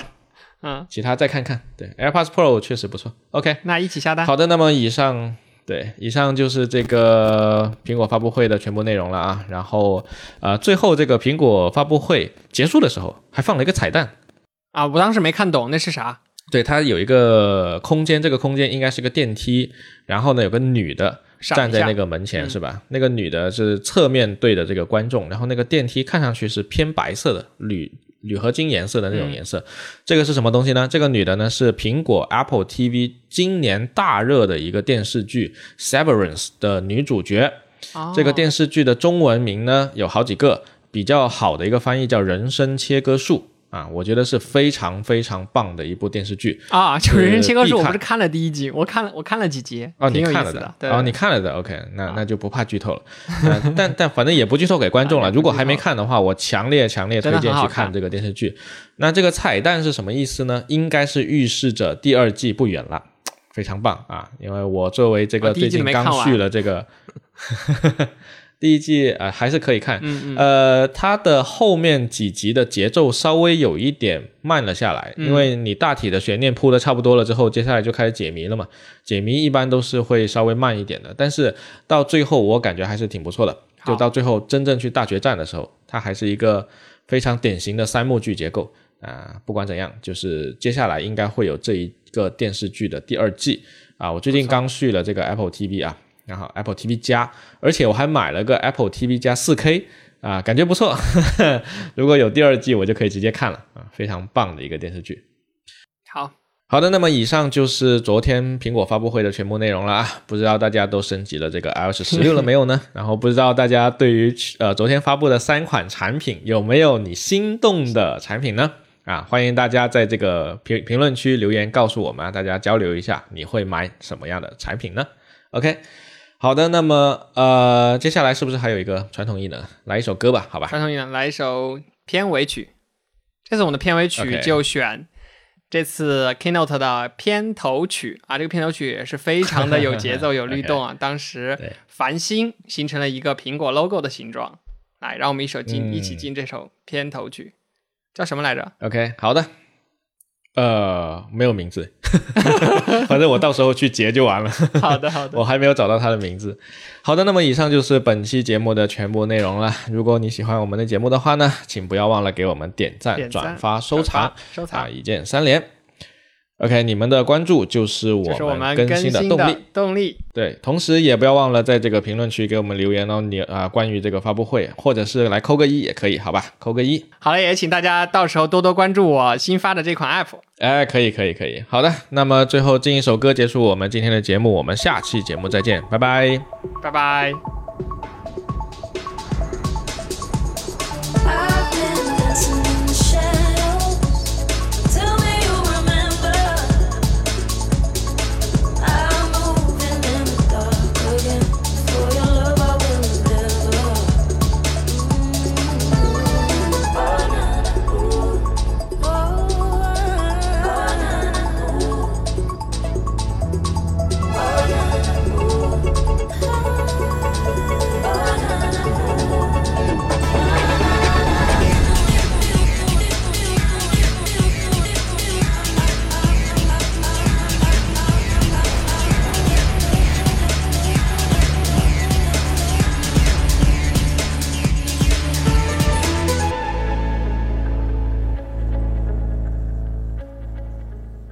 嗯，其他再看看。对，AirPods Pro 确实不错。OK，那一起下单。好的，那么以上。对，以上就是这个苹果发布会的全部内容了啊。然后，呃，最后这个苹果发布会结束的时候，还放了一个彩蛋啊。我当时没看懂那是啥。对，它有一个空间，这个空间应该是个电梯。然后呢，有个女的站在那个门前，是吧？那个女的是侧面对着这个观众。然后那个电梯看上去是偏白色的铝。铝合金颜色的那种颜色，这个是什么东西呢？这个女的呢是苹果 Apple TV 今年大热的一个电视剧《Severance》的女主角。这个电视剧的中文名呢有好几个，比较好的一个翻译叫《人生切割术》啊，我觉得是非常非常棒的一部电视剧啊！就《人人切割术》，我不是看了第一集，我看了我看了几集，哦，你看了的，对哦，你看了的，OK，那那就不怕剧透了，但 但反正也不剧透给观众了。如果还没看的话，我强烈强烈推荐去看这个电视剧。那这个彩蛋是什么意思呢？应该是预示着第二季不远了，非常棒啊！因为我作为这个最近刚续了这个。第一季呃还是可以看，呃，它的后面几集的节奏稍微有一点慢了下来，因为你大体的悬念铺的差不多了之后，接下来就开始解谜了嘛。解谜一般都是会稍微慢一点的，但是到最后我感觉还是挺不错的。就到最后真正去大决战的时候，它还是一个非常典型的三幕剧结构啊。不管怎样，就是接下来应该会有这一个电视剧的第二季啊。我最近刚续了这个 Apple TV 啊。然后 Apple TV 加，而且我还买了个 Apple TV 加 4K 啊，感觉不错。如果有第二季，我就可以直接看了啊，非常棒的一个电视剧。好好的，那么以上就是昨天苹果发布会的全部内容了啊。不知道大家都升级了这个 iOS 十六了没有呢？然后不知道大家对于呃昨天发布的三款产品有没有你心动的产品呢？啊，欢迎大家在这个评评论区留言告诉我们，大家交流一下，你会买什么样的产品呢？OK。好的，那么呃，接下来是不是还有一个传统艺能？来一首歌吧，好吧。传统艺能，来一首片尾曲。这次我们的片尾曲就选这次 Keynote 的片头曲啊，这个片头曲也是非常的有节奏、有律动啊。当时繁星形成了一个苹果 logo 的形状。来，让我们一首进一起进这首片头曲，叫什么来着？OK，好的。呃，没有名字，反正我到时候去截就完了。好的，好的，我还没有找到他的名字。好的，那么以上就是本期节目的全部内容了。如果你喜欢我们的节目的话呢，请不要忘了给我们点赞、转发、收藏，收藏啊，一键三连。OK，你们的关注就是我们更新的动力。动力对，同时也不要忘了在这个评论区给我们留言哦。你啊，关于这个发布会，或者是来扣个一也可以，好吧？扣个一。好了，也请大家到时候多多关注我新发的这款 App。哎，可以，可以，可以。好的，那么最后进一首歌结束我们今天的节目，我们下期节目再见，拜拜，拜拜。